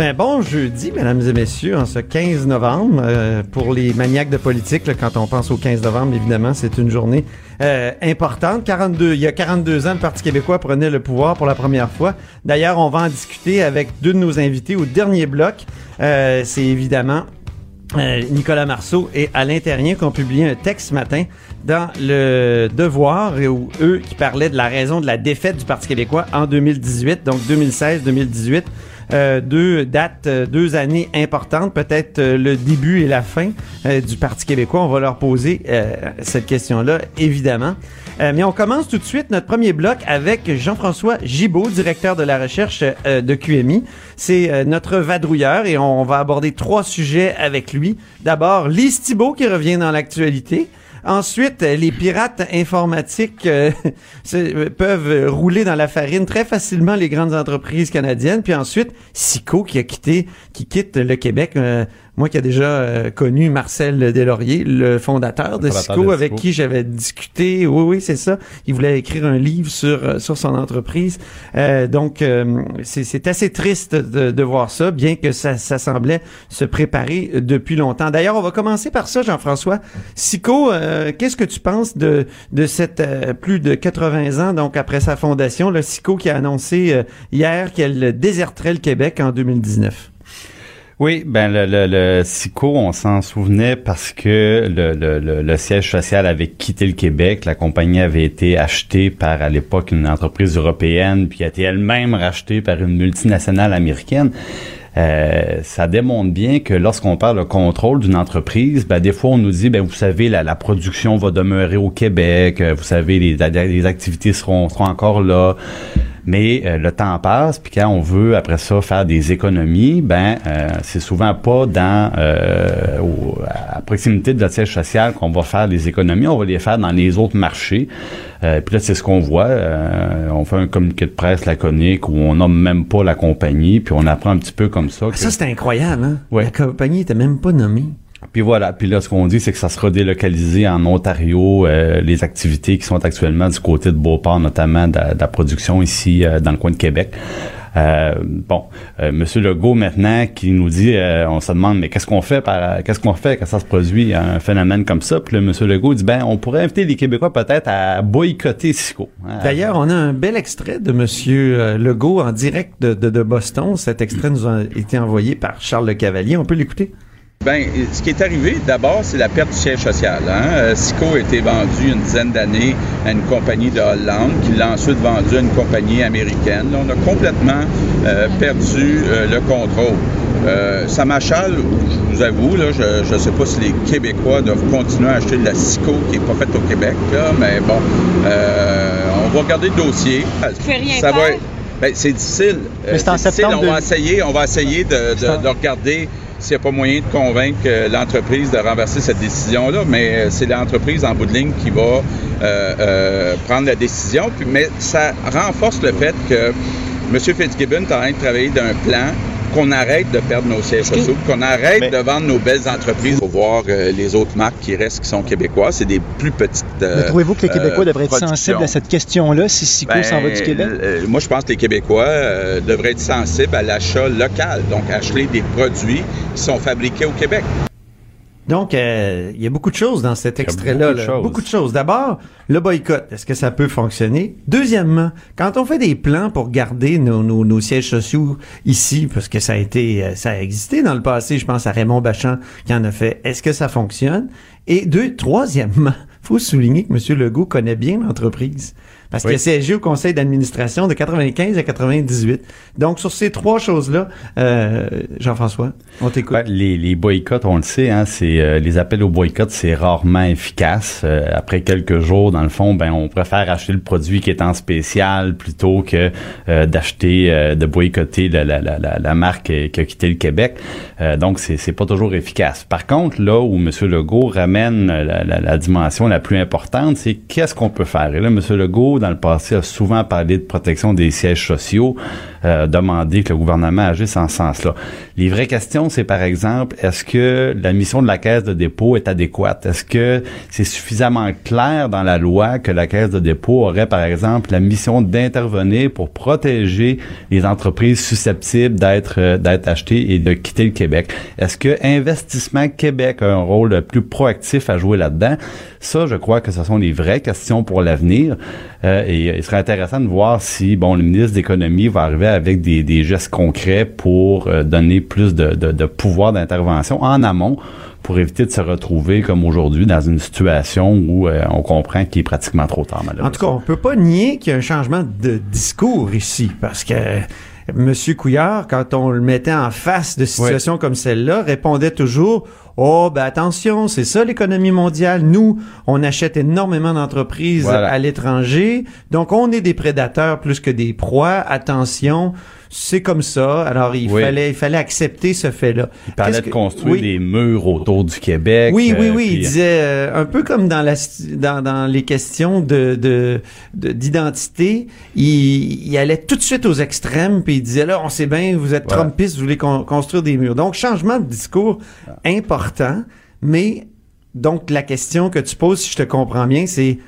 Ben bon jeudi, mesdames et messieurs, en ce 15 novembre. Euh, pour les maniaques de politique, là, quand on pense au 15 novembre, évidemment, c'est une journée euh, importante. 42, il y a 42 ans, le Parti québécois prenait le pouvoir pour la première fois. D'ailleurs, on va en discuter avec deux de nos invités au dernier bloc. Euh, c'est évidemment euh, Nicolas Marceau et Alain Terrien qui ont publié un texte ce matin dans le Devoir et où eux qui parlaient de la raison de la défaite du Parti québécois en 2018, donc 2016-2018. Euh, deux dates, euh, deux années importantes, peut-être euh, le début et la fin euh, du Parti québécois. On va leur poser cette question-là, évidemment. Mais on commence tout de suite notre premier bloc avec Jean-François Gibault, directeur de la recherche de QMI. C'est notre vadrouilleur et on va aborder trois sujets avec lui. D'abord, Lise Thibault qui revient dans l'actualité. Ensuite, euh, les pirates informatiques euh, euh, peuvent rouler dans la farine très facilement les grandes entreprises canadiennes. Puis ensuite, Sico qui a quitté, qui quitte le Québec. Moi qui a déjà euh, connu Marcel Deslauriers, le fondateur de de avec qui j'avais discuté. Oui, oui, c'est ça. Il voulait écrire un livre sur euh, sur son entreprise. Euh, donc, euh, c'est assez triste de, de voir ça, bien que ça, ça semblait se préparer depuis longtemps. D'ailleurs, on va commencer par ça, Jean-François. Sico, euh, qu'est-ce que tu penses de de cette euh, plus de 80 ans, donc après sa fondation, le Sico qui a annoncé euh, hier qu'elle déserterait le Québec en 2019? Oui, ben le, le, le SICO, on s'en souvenait parce que le, le, le, siège social avait quitté le Québec. La compagnie avait été achetée par, à l'époque, une entreprise européenne, puis a été elle-même rachetée par une multinationale américaine. Euh, ça démontre bien que lorsqu'on parle de contrôle d'une entreprise, ben, des fois on nous dit, ben vous savez, la, la production va demeurer au Québec, euh, vous savez, les, les activités seront encore là. Mais euh, le temps passe, puis quand on veut après ça faire des économies, ben euh, c'est souvent pas dans euh, au- à proximité de notre siège social qu'on va faire des économies, on va les faire dans les autres marchés. Puis là, c'est ce qu'on voit. On fait un communiqué de presse laconique où on nomme même pas la compagnie, puis on apprend un petit peu comme ça. Ah, que- ça, c'était incroyable, hein? Ouais. La compagnie était même pas nommée. Puis voilà. Puis là, ce qu'on dit, c'est que ça sera délocalisé en Ontario, euh, les activités qui sont actuellement du côté de Beauport, notamment de, la- de la production ici euh, dans le coin de Québec. Euh, bon, euh, Monsieur Legault maintenant qui nous dit, euh, on se demande mais qu'est-ce qu'on fait par, qu'est-ce qu'on fait quand ça se produit un phénomène comme ça? Puis là, Monsieur Legault dit ben on pourrait inviter les Québécois peut-être à boycotter Sico. Hein, D'ailleurs, on a un bel extrait de Monsieur euh, Legault en direct de, de, de Boston. Cet extrait nous a été envoyé par Charles Le Cavalier. On peut l'écouter? Ben, ce qui est arrivé, d'abord, c'est la perte du siège social. Hein? Euh, Sico a été vendu une dizaine d'années à une compagnie de Hollande, qui l'a ensuite vendu à une compagnie américaine. Là, on a complètement euh, perdu euh, le contrôle. Euh, ça m'achale, je vous avoue, là, je ne sais pas si les Québécois doivent continuer à acheter de la Sico qui n'est pas faite au Québec, là, mais bon, euh, on va regarder le dossier. rien ça va être- c'est difficile. Mais c'est en difficile. septembre On va essayer, on va essayer de, regarder s'il n'y a pas moyen de convaincre euh, l'entreprise de renverser cette décision-là, mais euh, c'est l'entreprise en bout de ligne qui va euh, euh, prendre la décision. Puis, mais ça renforce le fait que M. Fitzgibbon est en train de travailler d'un plan qu'on arrête de perdre nos sièges sociaux, qu'on arrête Mais- de vendre nos belles entreprises pour voir euh, les autres marques qui restent, qui sont québécois. C'est des plus petites. euh, Mais trouvez-vous que les Québécois euh, devraient être sensibles à cette question-là si Sico Ben, s'en va du Québec? euh, moi, je pense que les Québécois euh, devraient être sensibles à l'achat local, donc acheter des produits qui sont fabriqués au Québec. Donc, euh, il y a beaucoup de choses dans cet extrait-là. beaucoup de là. choses. Beaucoup de choses. D'abord, le boycott. Est-ce que ça peut fonctionner? Deuxièmement, quand on fait des plans pour garder nos, nos, nos sièges sociaux ici, parce que ça a été, euh, ça a existé dans le passé, je pense à Raymond Bachand qui en a fait. Est-ce que ça fonctionne? Et deux, troisièmement, faut souligner que M. Legault connaît bien l'entreprise. Parce Oui. qu'il a siégé au conseil d'administration de 95 à 98. Donc, sur ces trois choses-là, euh, Jean-François, on t'écoute. Ben, les, les boycotts, on le sait, hein, c'est euh, les appels au boycott, c'est rarement efficace. Euh, après quelques jours, dans le fond, ben on préfère acheter le produit qui est en spécial plutôt que euh, d'acheter, euh, de boycotter la, la, la, la, la marque qui a quitté le Québec. Euh, donc c'est c'est pas toujours efficace. Par contre, là où M. Legault ramène la, la, la dimension la plus importante, c'est qu'est-ce qu'on peut faire? Et là, M. Legault, dans le passé, a souvent parlé de protection des sièges sociaux, euh, demandé que le gouvernement agisse en ce sens-là. Les vraies questions, c'est par exemple, est-ce que la mission de la caisse de dépôt est adéquate? Est-ce que c'est suffisamment clair dans la loi que la caisse de dépôt aurait, par exemple, la mission d'intervenir pour protéger les entreprises susceptibles d'être euh, d'être achetées et de quitter le Québec? Est-ce que Investissement Québec a un rôle plus proactif à jouer là-dedans? Ça, je crois que ce sont les vraies questions pour l'avenir. Euh, et il serait intéressant de voir si, bon, le ministre de l'Économie va arriver avec des, des gestes concrets pour euh, donner plus de, de, de pouvoir d'intervention en amont pour éviter de se retrouver comme aujourd'hui dans une situation où euh, on comprend qu'il est pratiquement trop tard, malheureusement. En tout cas, on peut pas nier qu'il y a un changement de discours ici, parce que Monsieur Couillard, quand on le mettait en face de situations comme celle-là, répondait toujours Oh, ben attention, c'est ça l'économie mondiale. Nous, on achète énormément d'entreprises Voilà. à l'étranger, donc on est des prédateurs plus que des proies. Attention, c'est comme ça. Alors il Oui. fallait, il fallait accepter ce fait-là. Il parlait de construire Oui. des murs autour du Québec. Oui, oui, euh, oui. Il puis- disait euh, un peu comme dans la dans, dans les questions de de- de- d'identité, il, il allait tout de suite aux extrêmes puis il disait là, on sait bien, vous êtes Voilà. Trumpiste, vous voulez con- construire des murs. Donc changement de discours important, mais donc la question que tu poses, si je te comprends bien, c'est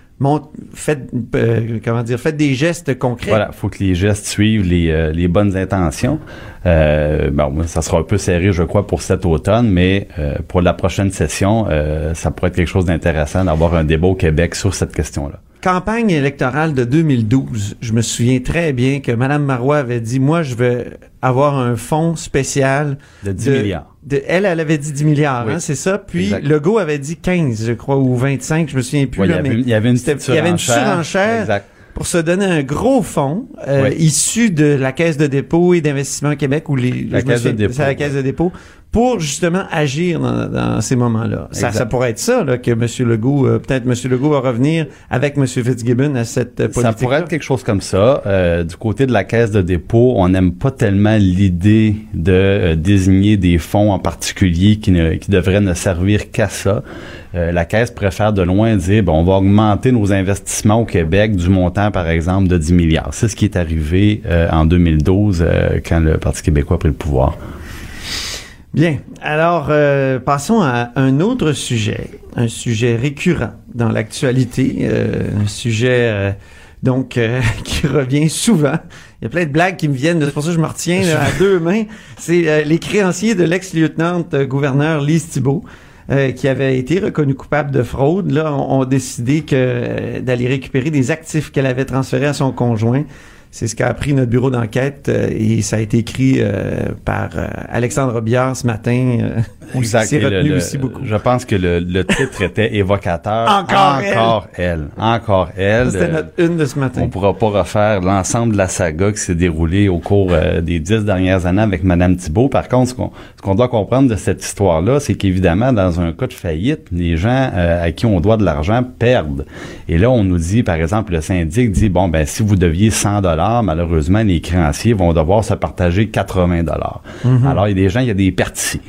faites euh, comment dire, faites des gestes concrets. Voilà, faut que les gestes suivent les, euh, les bonnes intentions. Euh, bon, ça sera un peu serré, je crois, pour cet automne, mais pour la prochaine session, ça pourrait être quelque chose d'intéressant d'avoir un débat au Québec sur cette question-là. Campagne électorale de 2012, je me souviens très bien que Mme Marois avait dit, moi, je vais avoir un fonds spécial De 10 milliards. de- elle, elle avait dit 10 milliards, Oui. hein, c'est ça? Puis Exact. Legault avait dit 15, je crois, ou 25, je me souviens plus. Il, y avait, mais une- il y avait une c'était- petite il y avait une surenchère. Exact. pour se donner un gros fonds euh, Oui. issu de la Caisse de dépôt et d'investissement Québec ou les La de souviens, dépôt, c'est la Caisse de dépôt pour justement agir dans, dans ces moments-là. Ça, ça pourrait être ça là, que M. Legault, euh, peut-être M. Legault va revenir avec M. Fitzgibbon à cette euh, politique. Ça pourrait être quelque chose comme ça. Euh, du côté de la caisse de dépôt, on n'aime pas tellement l'idée de euh, désigner des fonds en particulier qui, ne, qui devraient ne servir qu'à ça. Euh, la caisse préfère de loin dire, bon, on va augmenter nos investissements au Québec du montant, par exemple, de 10 milliards. C'est ce qui est arrivé euh, en 2012 euh, quand le Parti québécois a pris le pouvoir. Bien. Alors, euh, passons à un autre sujet, un sujet récurrent dans l'actualité, euh, un sujet euh, donc euh, qui revient souvent. Il y a plein de blagues qui me viennent, c'est pour ça que je me retiens à deux mains. C'est les créanciers de l'ex-lieutenant-gouverneur Lise Thibault. qui avait été reconnue coupable de fraude, là, ont, ont décidé que d'aller récupérer des actifs qu'elle avait transférés à son conjoint. C'est ce qu'a appris notre bureau d'enquête euh, et ça a été écrit euh, par euh, Alexandre Robillard ce matin. euh, qui retenu le- aussi beaucoup. Je pense que le, le titre était évocateur. Encore elle. Encore elle. Encore elle. C'était notre une de ce matin. On pourra pas refaire l'ensemble de la saga qui s'est déroulée au cours euh, des dix dernières années avec Madame Thibault. Par contre, ce qu'on ce qu'on doit comprendre de cette histoire-là, c'est qu'évidemment, dans un cas de faillite, les gens euh, à qui on doit de l'argent perdent. Et là, on nous dit, par exemple, le syndic dit, bon, ben si vous deviez 100 dollars, malheureusement, les créanciers vont devoir se partager 80 dollars. Alors, il y a des gens, il y a des pertes ici.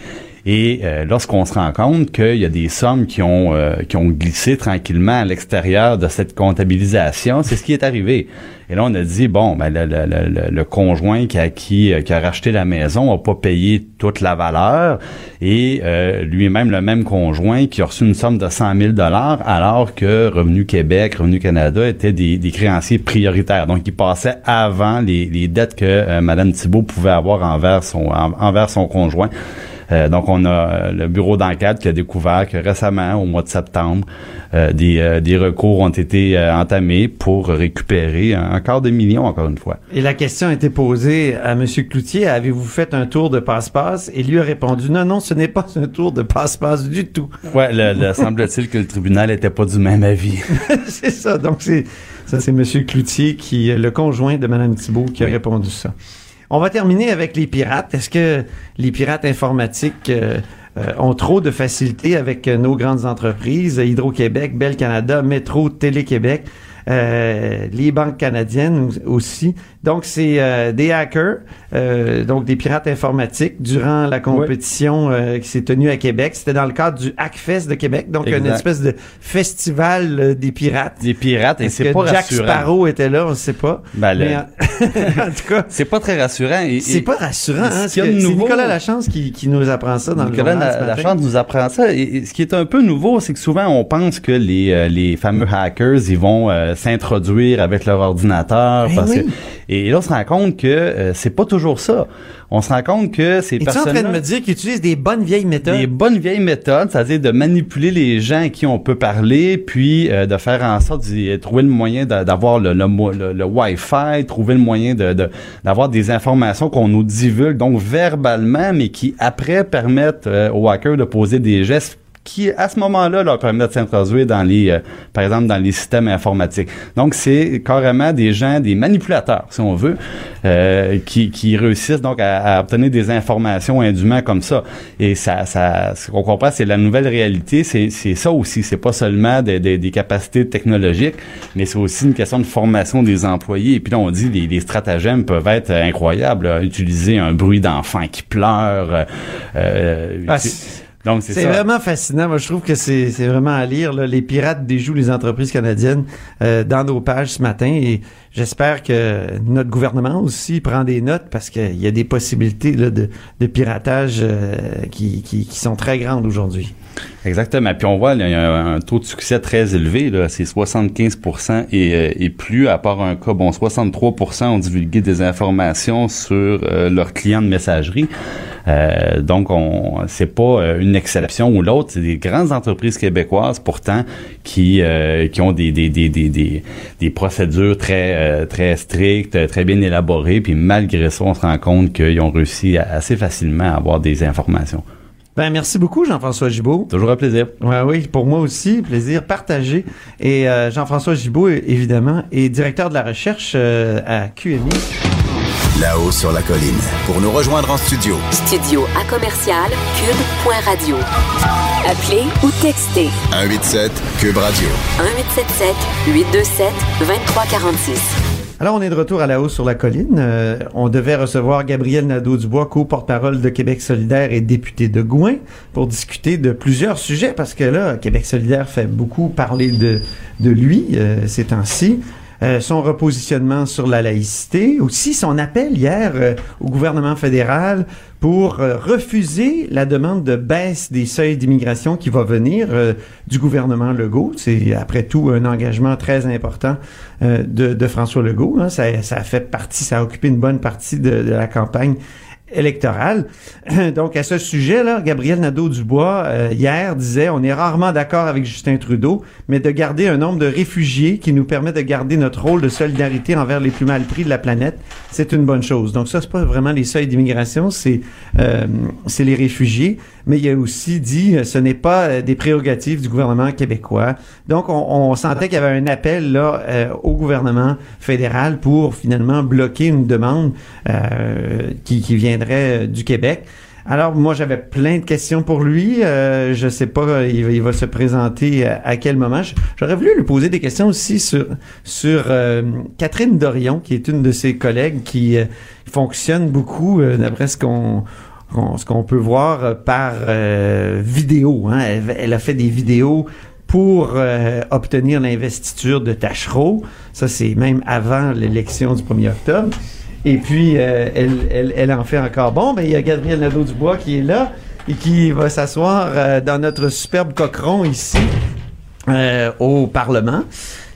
Et euh, lorsqu'on se rend compte qu'il y a des sommes qui ont euh, qui ont glissé tranquillement à l'extérieur de cette comptabilisation, c'est ce qui est arrivé. Et là, on a dit bon, ben le, le- le- le conjoint qui a qui, qui a racheté la maison a pas payé toute la valeur, et euh, lui-même le même conjoint qui a reçu une somme de 100 000 dollars, alors que Revenu Québec, Revenu Canada étaient des, des créanciers prioritaires. Donc, ils passaient avant les, les dettes que euh, Madame Thibault pouvait avoir envers son en- envers son conjoint. Euh, donc, on a euh, le bureau d'enquête qui a découvert que récemment, au mois de septembre, euh, des, euh, des recours ont été euh, entamés pour récupérer un, un quart de million, encore une fois. Et la question a été posée à M. Cloutier, avez-vous fait un tour de passe-passe? Et lui a répondu, non, non, ce n'est pas un tour de passe-passe du tout. Ouais, le, le- semble-t-il que le tribunal était pas du même avis. c'est ça. Donc, c'est, Ça, c'est Monsieur Cloutier, qui est le conjoint de Mme Thibault, qui a Oui. répondu ça. On va terminer avec les pirates. Est-ce que les pirates informatiques euh, euh, ont trop de facilité avec euh, nos grandes entreprises, Hydro-Québec, Bell Canada, Métro, Télé-Québec, euh, les banques canadiennes au- aussi. Donc, c'est euh, des hackers, euh, donc des pirates informatiques, durant la compétition euh, qui s'est tenue à Québec. C'était dans le cadre du Hackfest de Québec, donc une espèce de festival euh, des pirates. Des pirates, et c'est pas Jack rassurant. Sparrow était là, on ne sait pas. Ben, Mais en, en tout cas, C'est pas très rassurant. et- c'est pas rassurant. Hein, c'est nouveau- Nicolas Lachance qui, qui nous apprend ça dans Nicolas le journal ce la, la matin. Chance nous apprend ça. Et, ce qui est un peu nouveau, c'est que souvent on pense que les, euh, les fameux hackers, ils vont euh, s'introduire avec leur ordinateur. Ben parce oui. que, et là, on se rend compte que euh, c'est pas toujours ça. On se rend compte que ces Es-tu en train personnes de me dire qu'ils utilisent des bonnes vieilles méthodes? des bonnes vieilles méthodes, c'est-à-dire de manipuler les gens à qui on peut parler, puis euh, de faire en sorte de trouver le moyen d'a- d'avoir le, le, le- le Wi-Fi, trouver le moyen de de- d'avoir des informations qu'on nous divulgue, donc verbalement, mais qui après permettent euh, aux hackers de poser des gestes qui, à ce moment-là, leur permettent de s'introduire dans les, euh, par exemple, dans les systèmes informatiques. Donc, c'est carrément des gens, des manipulateurs, si on veut, euh, qui, qui réussissent donc à, à obtenir des informations indûment comme ça. Et ça, ça, ce qu'on comprend, c'est la nouvelle réalité, c'est, ça aussi. C'est pas seulement des, des, des capacités technologiques, mais c'est aussi une question de formation des employés. Et puis là, on dit les, les stratagèmes peuvent être incroyables. là. Utiliser un bruit d'enfant qui pleure. euh, euh, Ah, donc, c'est vraiment fascinant. Moi, je trouve que c'est c'est vraiment à lire. là. Les pirates déjouent les entreprises canadiennes euh, dans nos pages ce matin. Et j'espère que notre gouvernement aussi prend des notes parce qu'il y a des possibilités de, piratage euh, qui, sont très grandes aujourd'hui. Exactement. Puis on voit, il y a un, un taux de succès très élevé. C'est 75 et, euh, et plus, à part un cas, bon, 63% ont divulgué des informations sur euh, leurs clients de messagerie. Donc, on c'est pas une exception ou l'autre. C'est des grandes entreprises québécoises, pourtant, qui ont des, des procédures très euh, très strictes, très bien élaborées. Puis malgré ça, on se rend compte qu'ils ont réussi à- assez facilement à avoir des informations. Ben, merci beaucoup, Jean-François Gibault. Toujours un plaisir. Ouais, oui, pour moi aussi, plaisir partagé. Et euh, Jean-François Gibault, évidemment, est directeur de la recherche euh, à QMI. Là-haut sur la colline. Pour nous rejoindre en studio, Studio à commercial cube.radio. Appelez ou textez 187 Cube Radio. 1877 827 2346. Alors, on est de retour à la hausse sur la colline. Euh, on devait recevoir Gabriel Nadeau-Dubois, co-porte-parole de Québec solidaire et député de Gouin, pour discuter de plusieurs sujets, parce que là, Québec solidaire fait beaucoup parler de, de lui euh, ces temps-ci. Euh, son repositionnement sur la laïcité, aussi son appel hier euh, au gouvernement fédéral pour euh, refuser la demande de baisse des seuils d'immigration qui va venir du gouvernement Legault. C'est après tout un engagement très important de, François Legault. hein. Ça, fait partie, ça a occupé une bonne partie de la campagne électorale. Donc, à ce sujet-là, Gabriel Nadeau-Dubois, euh, hier, disait, on est rarement d'accord avec Justin Trudeau, mais de garder un nombre de réfugiés qui nous permet de garder notre rôle de solidarité envers les plus mal pris de la planète, c'est une bonne chose. Donc, ça, c'est pas vraiment les seuils d'immigration, c'est euh, c'est les réfugiés, mais il a aussi dit, euh, ce n'est pas euh, des prérogatives du gouvernement québécois. Donc, on, on sentait qu'il y avait un appel là euh, au gouvernement fédéral pour finalement bloquer une demande euh, qui, qui viendrait euh, du Québec. Alors moi j'avais plein de questions pour lui. Euh, je sais pas, il, il va se présenter à, quel moment. J'aurais voulu lui poser des questions aussi sur sur euh, Catherine Dorion, qui est une de ses collègues qui euh, fonctionne beaucoup d'après ce qu'on ce qu'on peut voir euh, par euh, vidéo. Hein. Elle, a fait des vidéos pour euh, obtenir l'investiture de Tachereau. Ça, c'est même avant l'élection du 1er octobre. Et puis, elle, elle, en fait encore. Bon, ben, il y a Gabriel Nadeau-Dubois qui est là et qui va s'asseoir dans notre superbe cochon ici au Parlement.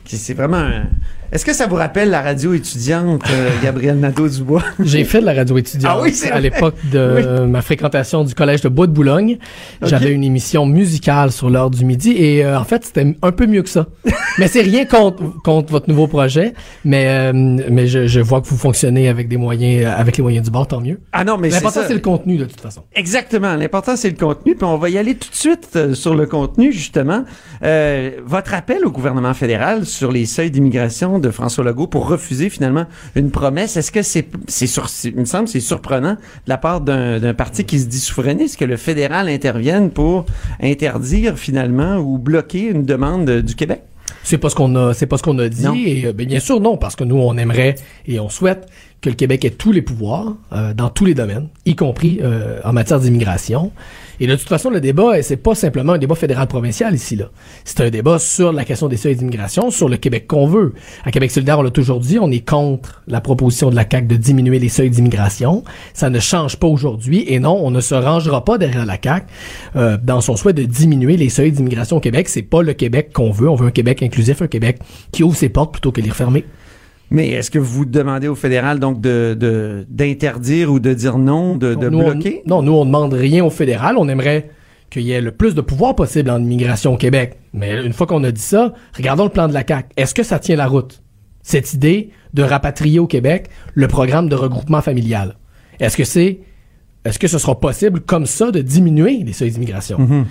C'est vraiment un... Est-ce que ça vous rappelle la radio étudiante euh, Gabriel Nadeau-Dubois? J'ai fait de la radio étudiante Ah oui, à l'époque de ma fréquentation du collège de Bois de Boulogne. J'avais une émission musicale sur l'heure du midi et euh, en fait c'était un peu mieux que ça. mais c'est rien contre contre votre nouveau projet, mais euh, mais je, je vois que vous fonctionnez avec des moyens avec les moyens du bord, tant mieux. Ah non, mais L'important c'est le contenu de toute façon. Exactement. L'important, c'est le contenu. Puis on va y aller tout de suite sur le contenu, justement. Votre appel au gouvernement fédéral sur les seuils d'immigration, de François Legault pour refuser finalement une promesse. Est-ce que c'est, c'est sur, c'est- il me semble, que c'est surprenant de la part d'un, d'un parti qui se dit souverainiste que le fédéral intervienne pour interdire finalement ou bloquer une demande de- du Québec? C'est pas ce qu'on a, c'est pas ce qu'on a dit. Et euh, ben, bien sûr non, parce que nous on aimerait et on souhaite que le Québec ait tous les pouvoirs euh, dans tous les domaines, y compris euh, en matière d'immigration. Et de toute façon, le débat, euh, c'est pas simplement un débat fédéral-provincial ici là. C'est un débat sur la question des seuils d'immigration, sur le Québec qu'on veut. À Québec solidaire, on l'a toujours dit, on est contre la proposition de la CAQ de diminuer les seuils d'immigration. Ça ne change pas aujourd'hui. Et non, on ne se rangera pas derrière la CAQ euh, dans son souhait de diminuer les seuils d'immigration au Québec. C'est pas le Québec qu'on veut. On veut un Québec inclusif, un Québec qui ouvre ses portes plutôt que les refermer. Mais est-ce que vous demandez au fédéral donc de, de- d'interdire ou de dire non, de, de Nous, on- bloquer? non, nous, on demande rien au fédéral. On aimerait qu'il y ait le plus de pouvoir possible en immigration au Québec. Mais une fois qu'on a dit ça, regardons le plan de la CAQ. Est-ce que ça tient la route? Cette idée de rapatrier au Québec le programme de regroupement familial? Est-ce que c'est, est-ce que ce sera possible comme ça de diminuer les seuils d'immigration?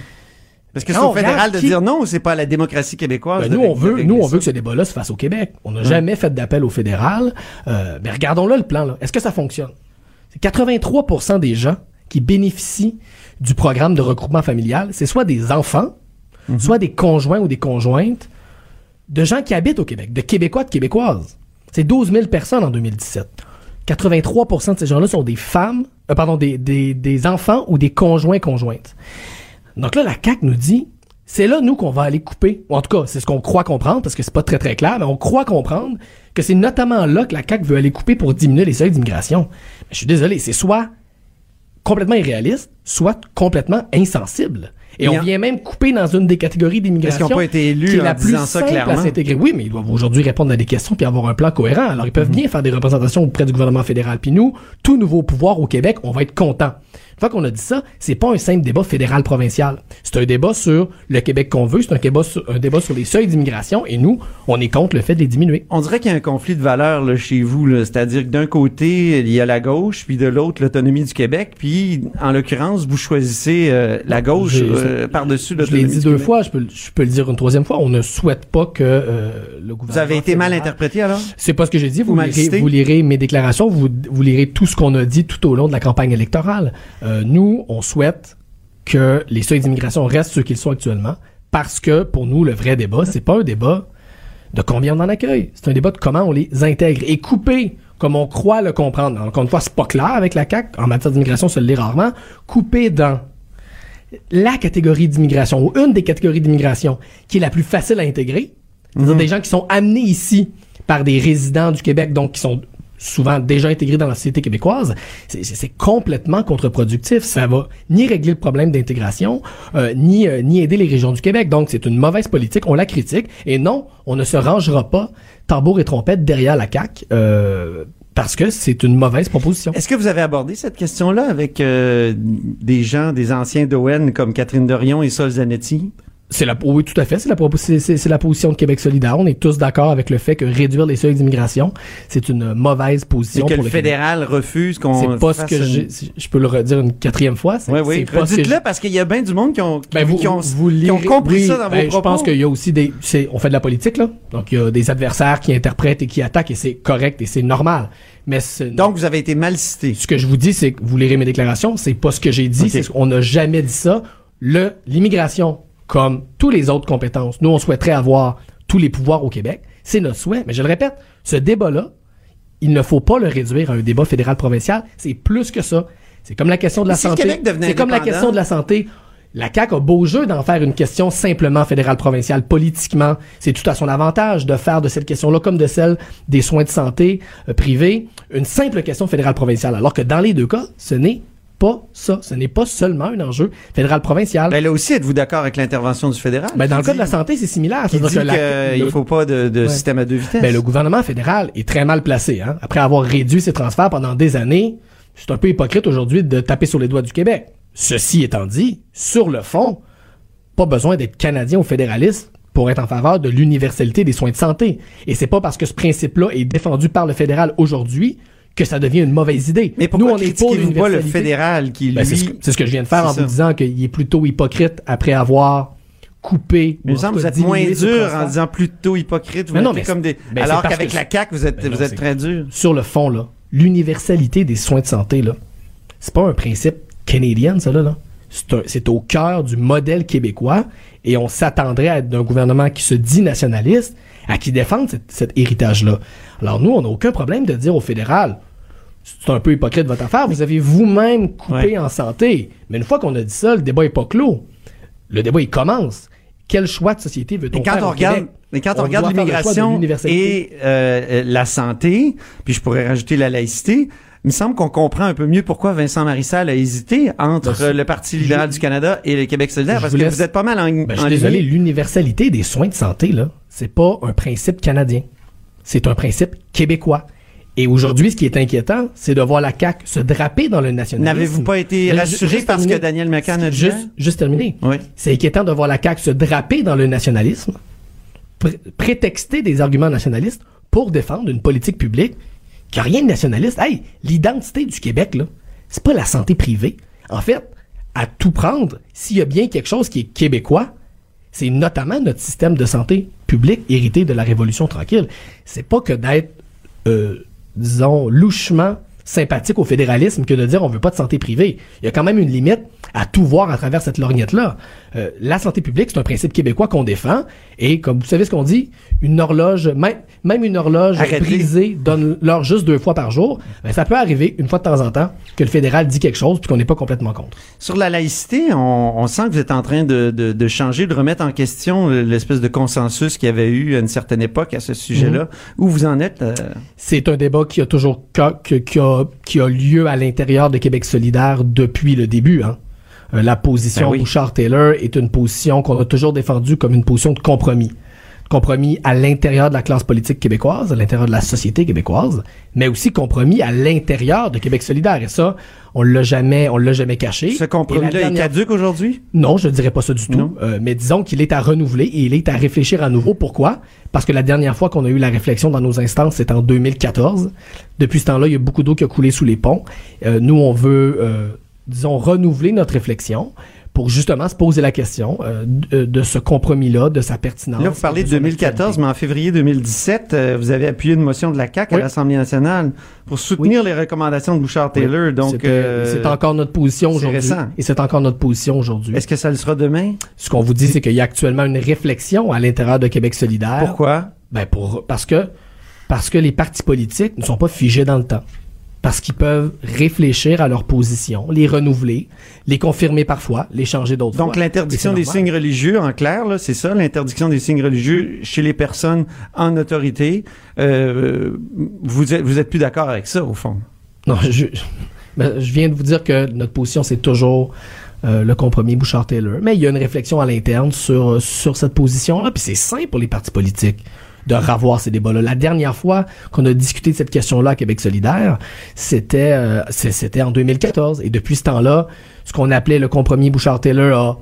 Parce que c'est au fédéral de qui- dire non c'est pas la démocratie québécoise? Ben, nous, on veut, nous, on veut que ce débat-là se fasse au Québec. On n'a jamais fait d'appel au fédéral. Euh, mais regardons-le, le plan. là. Est-ce que ça fonctionne? C'est 83% des gens qui bénéficient du programme de regroupement familial. C'est soit des enfants, soit des conjoints ou des conjointes de gens qui habitent au Québec, de Québécois, de Québécoises. C'est 12 000 personnes en 2017. 83% de ces gens-là sont des femmes, euh, pardon, des, des, des enfants ou des conjoints conjointes. Donc là, la CAQ nous dit, c'est là, nous, qu'on va aller couper. Ou en tout cas, c'est ce qu'on croit comprendre, parce que c'est pas très très clair, mais on croit comprendre que c'est notamment là que la CAQ veut aller couper pour diminuer les seuils d'immigration. Mais je suis désolé, c'est soit complètement irréaliste, soit complètement insensible. Et on vient même couper dans une des catégories d'immigration qu'ils n'ont pas été élus qui en la plus disant ça clairement? Oui, mais ils doivent aujourd'hui répondre à des questions puis avoir un plan cohérent. Alors, ils Mhm. peuvent bien faire des représentations auprès du gouvernement fédéral. Puis nous, tout nouveau pouvoir au Québec, on va être content. Une fois qu'on a dit ça, c'est pas un simple débat fédéral-provincial. C'est un débat sur le Québec qu'on veut, c'est un débat, sur, un débat sur les seuils d'immigration, et nous, on est contre le fait de les diminuer. On dirait qu'il y a un conflit de valeurs là, chez vous, c'est-à-dire que d'un côté il y a la gauche, puis de l'autre l'autonomie du Québec, puis en l'occurrence vous choisissez euh, la gauche euh, par-dessus Je l'ai l'autonomie dit deux Québec. fois, je peux, le- je peux le dire une troisième fois. On ne souhaite pas que euh, le gouvernement. Vous avez été mal interprété alors? C'est pas ce que j'ai dit. Vous, lirez, cité? vous lirez mes déclarations, vous, vous lirez tout ce qu'on a dit tout au long de la campagne électorale. Euh, nous, on souhaite que les seuils d'immigration restent ceux qu'ils sont actuellement, parce que pour nous, le vrai débat, c'est pas un débat de combien on en accueille. C'est un débat de comment on les intègre. Et couper, comme on croit le comprendre, encore une fois, c'est pas clair avec la CAQ, en matière d'immigration, ça le lit rarement, couper dans la catégorie d'immigration, ou une des catégories d'immigration, qui est la plus facile à intégrer, c'est-à-dire des gens qui sont amenés ici par des résidents du Québec, donc qui sont souvent déjà intégrés dans la société québécoise, c'est- complètement contre-productif. Ça va ni régler le problème d'intégration, euh, ni, euh, ni aider les régions du Québec. Donc, c'est une mauvaise politique. On la critique. Et non, on ne se rangera pas tambour et trompette derrière la CAQ euh, parce que c'est une mauvaise proposition. Est-ce que vous avez abordé cette question-là avec des gens, des anciens d'ON comme Catherine Dorion et Sol Zanetti? C'est la, oui, tout à fait. C'est la, c'est- la position de Québec solidaire. On est tous d'accord avec le fait que réduire les seuils d'immigration, c'est une mauvaise Et position que pour le le Québec. fédéral refuse qu'on C'est pas ce que une- Je peux le redire une quatrième fois. Oui, oui. c'est pas ce que Dites-le j'ai- parce qu'il y a bien du monde qui ont, qui, Ben, vous, qui ont, vous qui ont compris oui, ça dans ben, vos propos. Je pense qu'il y a aussi des. On fait de la politique, là. Donc, il y a des adversaires qui interprètent et qui attaquent, et c'est correct et c'est normal. Mais Donc, vous avez été mal cité. ce que je vous dis, c'est que vous lirez mes déclarations, c'est pas ce que j'ai dit, Ok. c'est qu'on n'a jamais dit ça. Le, l'immigration, comme tous les autres compétences, nous, on souhaiterait avoir tous les pouvoirs au Québec. C'est notre souhait. Mais je le répète, ce débat-là, il ne faut pas le réduire à un débat fédéral-provincial. C'est plus que ça. C'est comme la question de la si santé. C'est comme la question de la santé. La CAQ a beau jeu d'en faire une question simplement fédérale-provinciale. Politiquement, c'est tout à son avantage de faire de cette question-là, comme de celle des soins de santé euh, privés, une simple question fédérale-provinciale. Alors que dans les deux cas, ce n'est pas ça. Ce n'est pas seulement un enjeu fédéral-provincial. Ben là aussi, êtes-vous d'accord avec l'intervention du fédéral? Ben, dans le Qui cas de la dit- santé, c'est similaire. Qui dit que la- qu'il le- ne faut pas de, de Ouais. système à deux vitesses. ben, le gouvernement fédéral est très mal placé. Hein? Après avoir réduit ses transferts pendant des années, c'est un peu hypocrite aujourd'hui de taper sur les doigts du Québec. Ceci étant dit, sur le fond, pas besoin d'être canadien ou fédéraliste pour être en faveur de l'universalité des soins de santé. Et c'est pas parce que ce principe-là est défendu par le fédéral aujourd'hui que ça devient une mauvaise idée. Mais pourquoi Nous, on est pour le fédéral qui, lui... Ben, c'est ce, que- c'est ce que je viens de faire en ça. vous disant qu'il est plutôt hypocrite après avoir couper. Mais semble vous êtes moins dur en disant plutôt hypocrite. Vous Mais non, mais comme des... ben, Alors qu'avec la CAQ, vous êtes, Ben non, vous êtes très dur. Sur le fond, là, l'universalité des soins de santé, là, c'est pas un principe canadien, ça, là. là. C'est au cœur du modèle québécois et on s'attendrait à d'un gouvernement qui se dit nationaliste à qui défende cet, cet héritage-là. Alors nous, on n'a aucun problème de dire au fédéral, c'est un peu hypocrite votre affaire, vous avez vous-même coupé Ouais. en santé. Mais une fois qu'on a dit ça, le débat est pas clos. Le débat, il commence. Quel choix de société veut-on faire on au regarde, Québec? mais quand on, On regarde l'immigration et euh, la santé, puis je pourrais rajouter la laïcité, il me semble qu'on comprend un peu mieux pourquoi Vincent Marissal a hésité entre Ben, le Parti libéral du Canada et le Québec solidaire, Je parce vous que laisse- vous êtes pas mal en, Ben, je suis en désolé, l'universalité des soins de santé, là, c'est pas un principe canadien. C'est un principe québécois. Et aujourd'hui, ce qui est inquiétant, c'est de voir la CAQ se draper dans le nationalisme. N'avez-vous pas été rassuré juste parce que. Daniel McCann a dit Juste, juste terminé. Oui. C'est inquiétant de voir la CAQ se draper dans le nationalisme, pré- prétexter des arguments nationalistes pour défendre une politique publique qui a rien de nationaliste. Hey, l'identité du Québec, là, c'est pas la santé privée. En fait, à tout prendre, s'il y a bien quelque chose qui est québécois, c'est notamment notre système de santé publique hérité de la Révolution tranquille. C'est pas que d'être, euh, disons, louchement sympathique au fédéralisme que de dire on veut pas de santé privée. Il y a quand même une limite à tout voir à travers cette lorgnette-là. Euh, la santé publique, c'est un principe québécois qu'on défend. Et comme vous savez ce qu'on dit, une horloge, même, même une horloge Arrêtez. brisée donne l'heure juste deux fois par jour. Ben, ça peut arriver une fois de temps en temps que le fédéral dit quelque chose puis qu'on n'est pas complètement contre. Sur la laïcité, on, on sent que vous êtes en train de, de, de changer, de remettre en question l'espèce de consensus qu'il y avait eu à une certaine époque à ce sujet-là. Mhm. Où vous en êtes? euh, C'est un débat qui a toujours que- qui a, qui a lieu à l'intérieur de Québec solidaire depuis le début. Hein. Euh, la position Ben oui. Bouchard-Taylor est une position qu'on a toujours défendue comme une position de compromis. Compromis à l'intérieur de la classe politique québécoise, à l'intérieur de la société québécoise, mais aussi compromis à l'intérieur de Québec solidaire. Et ça, on l'a jamais, on l'a jamais caché. ce compromis-là la est dernière- caduque aujourd'hui? non, je ne dirais pas ça du tout. Euh, mais disons qu'il est à renouveler et il est à réfléchir à nouveau. Pourquoi? Parce que la dernière fois qu'on a eu la réflexion dans nos instances, c'était en 2014. Depuis ce temps-là, il y a beaucoup d'eau qui a coulé sous les ponts. Euh, nous, on veut, euh, disons, renouveler notre réflexion pour justement se poser la question euh, de, de ce compromis-là, de sa pertinence. Là, vous parlez de son 2014, actualité. mais en février 2017, euh, vous avez appuyé une motion de la CAQ à l'Assemblée nationale pour soutenir les recommandations de Bouchard-Taylor. Donc, euh, c'est encore notre position aujourd'hui. Et c'est encore notre position aujourd'hui. est-ce que ça le sera demain? Ce qu'on vous dit, c'est qu'il y a actuellement une réflexion à l'intérieur de Québec solidaire. Pourquoi? Ben pour parce que parce que les partis politiques ne sont pas figés dans le temps. Parce qu'ils peuvent réfléchir à leur position, les renouveler, les confirmer parfois, les changer d'autres fois. Donc, l'interdiction des signes religieux, en clair, c'est ça, l'interdiction des signes religieux chez les personnes en autorité. Euh, vous êtes, vous êtes plus d'accord avec ça, au fond? Non, je, ben, je viens de vous dire que notre position, c'est toujours euh, le compromis Bouchard-Taylor. Mais il y a une réflexion à l'interne sur, sur cette position-là. Puis c'est simple pour les partis politiques de revoir ces débats-là. La dernière fois qu'on a discuté de cette question-là à Québec solidaire, c'était euh, c'était en 2014. Et depuis ce temps-là, ce qu'on appelait le compromis Bouchard-Taylor a,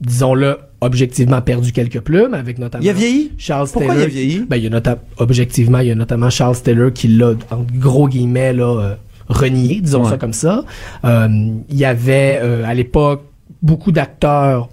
disons-le, objectivement perdu quelques plumes, avec notamment... Il a vieilli? Charles Pourquoi Taylor. il a vieilli? Ben, il y a nota- objectivement, il y a notamment Charles Taylor qui l'a, en gros guillemets, là, euh, renié, disons Ouais. ça comme ça. Euh, il y avait, euh, à l'époque, beaucoup d'acteurs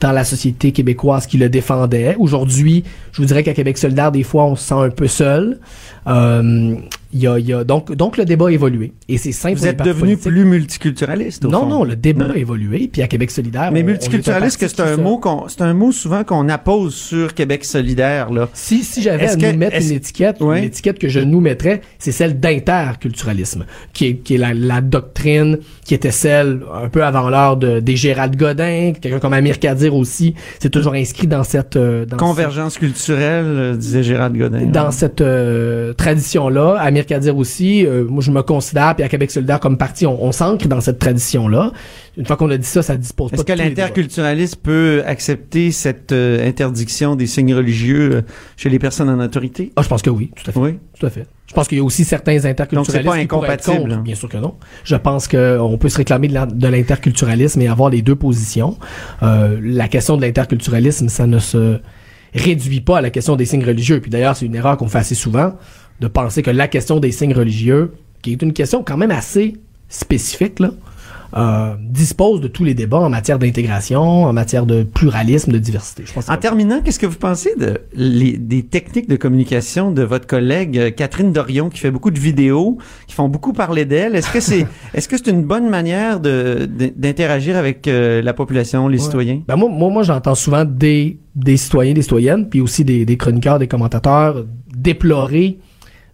dans la société québécoise qui le défendaient. Aujourd'hui, je vous dirais qu'à Québec solidaire, des fois, on se sent un peu seul. Euh, il y a, il y a, donc, donc, le débat a évolué. Et c'est simple. Vous êtes devenu politiques. plus multiculturaliste, au Non, fond. non, le débat Non. a évolué. Puis à Québec solidaire, Mais on- multiculturaliste, c'est un se- mot qu'on, c'est un mot souvent qu'on appose sur Québec solidaire, là. Si, si j'avais à que- nous mettre une étiquette, Ouais. une étiquette que je nous mettrais, c'est celle d'interculturalisme, qui est, qui est la, la doctrine qui était celle un peu avant l'heure de, des Gérald Godin, quelqu'un comme Amir Kadir aussi, c'est toujours inscrit dans cette euh, dans Convergence culturelle, euh, disait Gérald Godin. dans cette euh, tradition-là, Amir Kadir aussi, euh, moi je me considère, puis à Québec solidaire comme parti, on, on s'ancre dans cette tradition-là. Une fois qu'on a dit ça, ça dispose Est-ce pas que les débats. l'interculturalisme peut accepter cette euh, interdiction des signes religieux euh, chez les personnes en autorité? Ah, je pense que oui, tout à fait. Oui? Tout à fait. Je pense qu'il y a aussi certains interculturalistes Donc, pas qui être incompatible, contre. hein? Bien sûr que non. Je pense qu'on peut se réclamer de l'interculturalisme et avoir les deux positions. Euh, la question de l'interculturalisme, ça ne se réduit pas à la question des signes religieux. Puis d'ailleurs, c'est une erreur qu'on fait assez souvent de penser que la question des signes religieux, qui est une question quand même assez spécifique, là, euh, dispose de tous les débats en matière d'intégration, en matière de pluralisme, de diversité. Je pense que En terminant, qu'est-ce que vous pensez de les, des techniques de communication de votre collègue euh, Catherine Dorion, qui fait beaucoup de vidéos, qui font beaucoup parler d'elle? Est-ce que c'est est-ce que c'est une bonne manière de de- d'interagir avec euh, la population, les Ouais. citoyens? Ben moi, moi, moi j'entends souvent des, des citoyens, des citoyennes, puis aussi des, des chroniqueurs, des commentateurs déplorer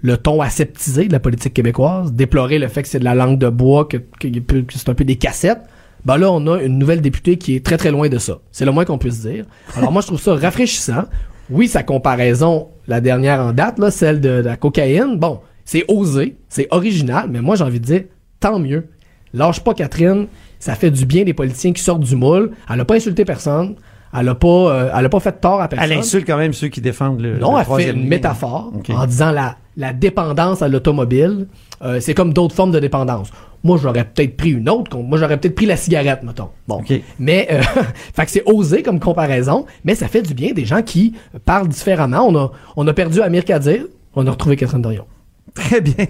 le ton aseptisé de la politique québécoise, déplorer le fait que c'est de la langue de bois, que, que, que c'est un peu des cassettes. Ben là, on a une nouvelle députée qui est très très loin de ça. C'est le moins qu'on puisse dire. Alors moi, je trouve ça rafraîchissant. Oui, sa comparaison, la dernière en date, là, celle de, de la cocaïne, bon, c'est osé, c'est original, mais moi j'ai envie de dire, tant mieux. Lâche pas Catherine, ça fait du bien des politiciens qui sortent du moule. Elle a pas insulté personne, elle a pas, euh, elle a pas fait tort à personne. Elle insulte quand même ceux qui défendent le Non, le elle fait une métaphore en disant la, la dépendance à l'automobile, euh, c'est comme d'autres formes de dépendance. Moi, j'aurais peut-être pris une autre. Moi, j'aurais peut-être pris la cigarette, mettons. Bon. Ok. Mais, euh, fait que c'est osé comme comparaison, mais ça fait du bien des gens qui parlent différemment. On a, on a perdu Amir Kadir, on a retrouvé Catherine Dorion. Très bien.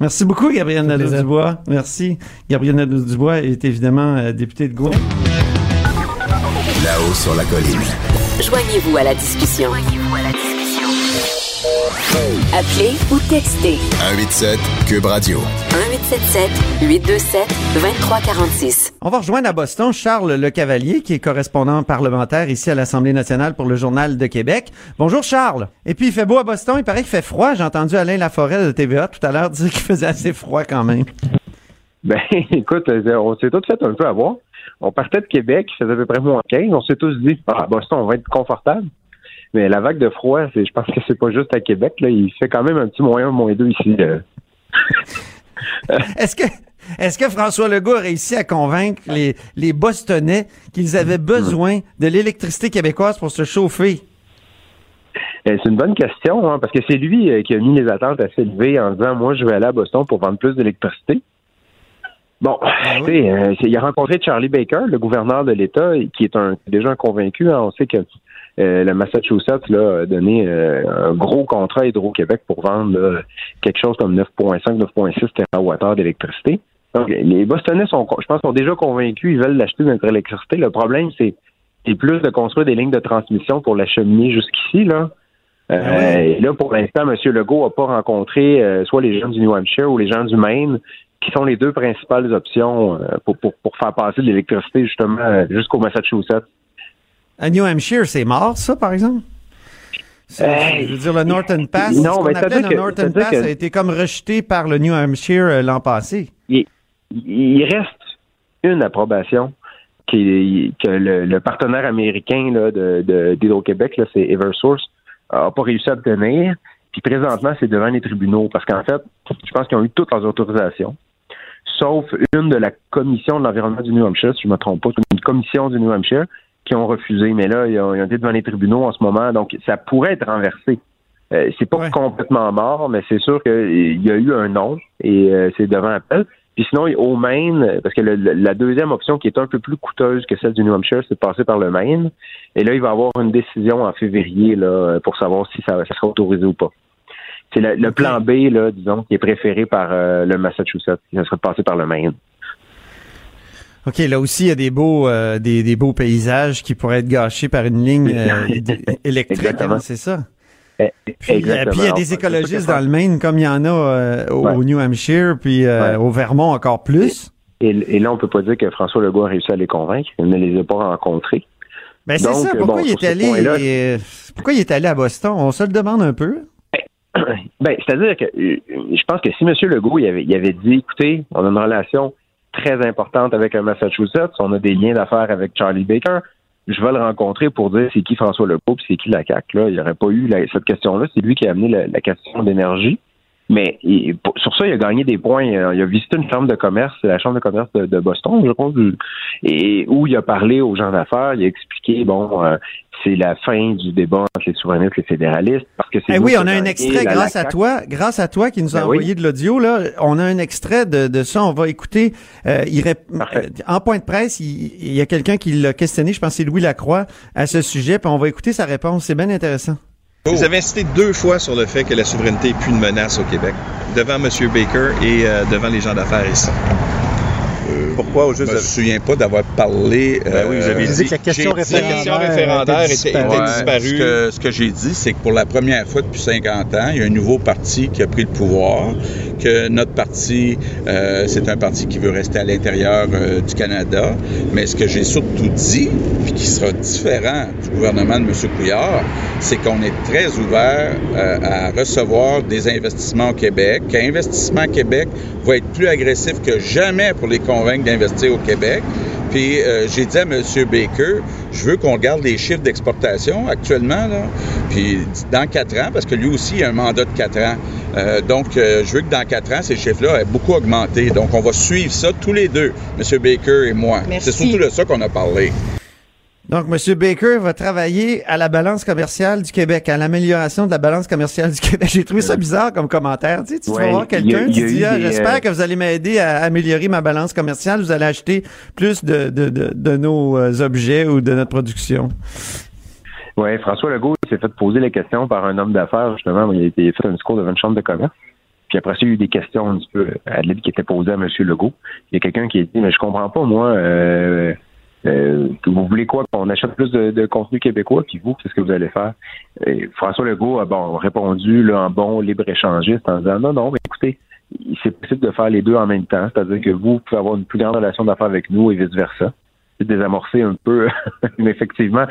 Merci beaucoup, Gabriel. Nadeau-Dubois. Merci. Gabriel Nadeau-Dubois est évidemment euh, député de Gaulle. Là-haut sur la colline. Joignez-vous à la discussion. Appelez ou textez 187 Cube Radio. 1877 827 2346. On va rejoindre à Boston Charles Le Cavalier, qui est correspondant parlementaire ici à l'Assemblée nationale pour le Journal de Québec. Bonjour Charles. Et puis il fait beau à Boston, il paraît qu'il fait froid. J'ai entendu Alain Laforêt de TVA tout à l'heure dire qu'il faisait assez froid quand même. Ben, écoute, euh, on s'est tous fait un peu avoir. On partait de Québec, il faisait à peu près moins 15. On s'est tous dit, ah, Boston, on va être confortable. Mais la vague de froid, c'est, je pense que c'est pas juste à Québec. Là, il fait quand même un petit moins un, moins deux ici. euh. Est-ce que est-ce que François Legault a réussi à convaincre les, les Bostonnais qu'ils avaient besoin de l'électricité québécoise pour se chauffer? Euh, C'est une bonne question, hein, parce que c'est lui euh, qui a mis les attentes assez élevées en disant, moi, je vais aller à Boston pour vendre plus d'électricité. Bon, tu sais, euh, il a rencontré Charlie Baker, le gouverneur de l'État, qui est un déjà un convaincu. hein. On sait que euh, le Massachusetts là, a donné euh, un gros contrat à Hydro-Québec pour vendre là, quelque chose comme 9,5, 9,6 TWh d'électricité. Donc, les Bostonnais sont, je pense, sont déjà convaincus, ils veulent l'acheter notre électricité. Le problème, c'est plus de construire des lignes de transmission pour l'acheminer jusqu'ici, là. Euh, Ah et là, pour l'instant, M. Legault n'a pas rencontré euh, soit les gens du New Hampshire ou les gens du Maine, qui sont les deux principales options euh, pour, pour, pour faire passer de l'électricité justement jusqu'au Massachusetts. À New Hampshire, c'est mort, ça, par exemple? Euh, je veux dire, le Northern Pass, non, ce qu'on mais appelait le que- c'est-à-dire Pass que- a été comme rejeté par le New Hampshire euh, l'an passé. il, il reste une approbation qui que le, le partenaire américain là, de, d'Hydro-Québec, c'est Eversource, n'a pas réussi à obtenir. Puis présentement, c'est devant les tribunaux parce qu'en fait, je pense qu'ils ont eu toutes leurs autorisations, sauf une de la commission de l'environnement du New Hampshire, si je ne me trompe pas, c'est une commission du New Hampshire qui ont refusé. Mais là, ils ont, ils ont été devant les tribunaux en ce moment, donc ça pourrait être renversé. Euh, c'est pas Ouais. complètement mort, mais c'est sûr qu'il y a eu un non et euh, c'est devant appel. Puis sinon, au Maine, parce que le- la deuxième option qui est un peu plus coûteuse que celle du New Hampshire, c'est de passer par le Maine. Et là, il va y avoir une décision en février là, pour savoir si ça, ça sera autorisé ou pas. C'est le, plan B, là, disons, qui est préféré par euh, le Massachusetts. Ça serait de passer par le Maine. OK, là aussi, il y a des beaux, euh, des, des beaux paysages qui pourraient être gâchés par une ligne euh, électrique, hein, c'est ça? Eh, Puis, Exactement. puis il y a des écologistes dans le Maine, comme il y en a au, Ouais. au New Hampshire, puis Ouais. au Vermont encore plus. Et, et là, on peut pas dire que François Legault a réussi à les convaincre. Il ne les a pas rencontrés. Ben c'est ça. Pourquoi bon, il est allé Pourquoi il est allé à Boston? On se le demande un peu. Ben, c'est-à-dire que euh, je pense que si M. Legault il avait, dit, écoutez, on a une relation très importante avec le Massachusetts, on a des liens d'affaires avec Charlie Baker, je vais le rencontrer pour dire c'est qui François Legault c'est qui la CAQ. Là, il n'y aurait pas eu cette question-là. C'est lui qui a amené la question d'énergie. Mais pour- sur ça, il a gagné des points. Euh, Il a visité une chambre de commerce, la chambre de commerce de, de Boston, je crois, et où il a parlé aux gens d'affaires. Il a expliqué, bon, euh, c'est la fin du débat entre les souverainistes et les fédéralistes parce que c'est Eh oui, on a un extrait la- grâce la à toi, grâce à toi qui nous a Ben oui. envoyé de l'audio là. On a un extrait de, de ça. On va écouter. Euh, il rép- euh, en point de presse, il, il y a quelqu'un qui l'a questionné. Je pense que c'est Louis Lacroix à ce sujet. Puis on va écouter sa réponse. C'est bien intéressant. Vous avez insisté deux fois sur le fait que la souveraineté n'est plus une menace au Québec, devant M. Baker et euh, devant les gens d'affaires ici. Pourquoi au Je juste me souviens pas d'avoir parlé. Ben oui, vous avez euh, dit que la question j'ai dit- La question référendaire était, disparue. Ce que, ce que j'ai dit, c'est que pour la première fois depuis 50 ans, il y a un nouveau parti qui a pris le pouvoir, que notre parti, euh, c'est un parti qui veut rester à l'intérieur euh, du Canada. Mais ce que j'ai surtout dit, puis qui sera différent du gouvernement de M. Couillard, c'est qu'on est très ouvert euh, à recevoir des investissements au Québec, qu'Investissement Québec va être plus agressif que jamais pour les convaincre au Québec. Puis euh, j'ai dit à M. Baker, je veux qu'on regarde les chiffres d'exportation actuellement, là, puis dans quatre ans, parce que lui aussi il a un mandat de quatre ans. Euh, donc, euh, je veux que dans quatre ans, ces chiffres-là aient beaucoup augmenté. Donc, on va suivre ça tous les deux, M. Baker et moi. C'est surtout de ça qu'on a parlé. Donc, M. Baker va travailler à la balance commerciale du Québec, à l'amélioration de la balance commerciale du Québec. J'ai trouvé ça bizarre comme commentaire. Tu, sais, tu vas voir quelqu'un, tu dis, eu ah, j'espère euh, que vous allez m'aider à améliorer ma balance commerciale. Vous allez acheter plus de, de, de, de nos euh, objets ou de notre production. Oui, François Legault s'est fait poser les questions par un homme d'affaires, justement. Il a été fait un discours devant une chambre de commerce. Puis après ça, il y a eu des questions un petit peu à l'aide qui étaient posées à M. Legault. Il y a quelqu'un qui a dit, mais je comprends pas, moi, euh, euh, vous voulez quoi? Qu'on achète plus de, contenu québécois, puis vous, qu'est-ce que vous allez faire? François Legault a bon, répondu là, en bon libre-échangiste en disant, non, non, mais écoutez, c'est possible de faire les deux en même temps. C'est-à-dire que vous pouvez avoir une plus grande relation d'affaires avec nous et vice-versa. C'est désamorcer un peu, mais effectivement,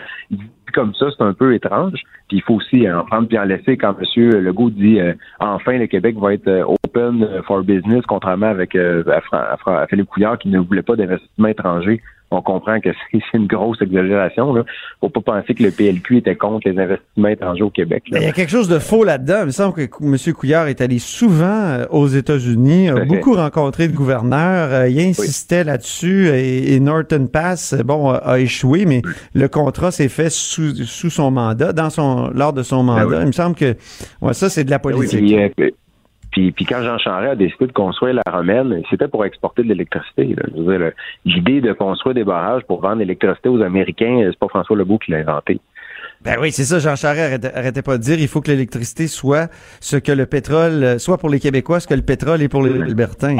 comme ça, c'est un peu étrange. Puis il faut aussi en prendre puis en laisser quand M. Legault dit euh, enfin le Québec va être euh, open for business, contrairement avec euh, à, à à Philippe Couillard qui ne voulait pas d'investissement étranger. On comprend que c'est une grosse exagération. Là. Faut pas penser que le PLQ était contre les investissements étrangers au Québec. là. Ben, Il y a quelque chose de faux là-dedans. Il me semble que M. Couillard est allé souvent euh, aux États-Unis, a beaucoup rencontré de gouverneurs, euh, il insistait là-dessus et, et Norton Pass, euh, bon, a, échoué, mais le contrat s'est fait sous, sous son mandat, dans son lors de son mandat. Ben oui. Il me semble que ouais, ça, c'est de la Oui, politique. euh, puis, puis quand Jean Charest a décidé de construire la Romaine, c'était pour exporter de l'électricité. L'idée de construire des barrages pour vendre l'électricité aux Américains, euh, c'est pas François Legault qui l'a inventé. Ben oui, c'est ça, Jean Charest arrêtait, arrêtait pas de dire, il faut que l'électricité soit ce que le pétrole, euh, soit pour les Québécois, ce que le pétrole est pour les Albertains.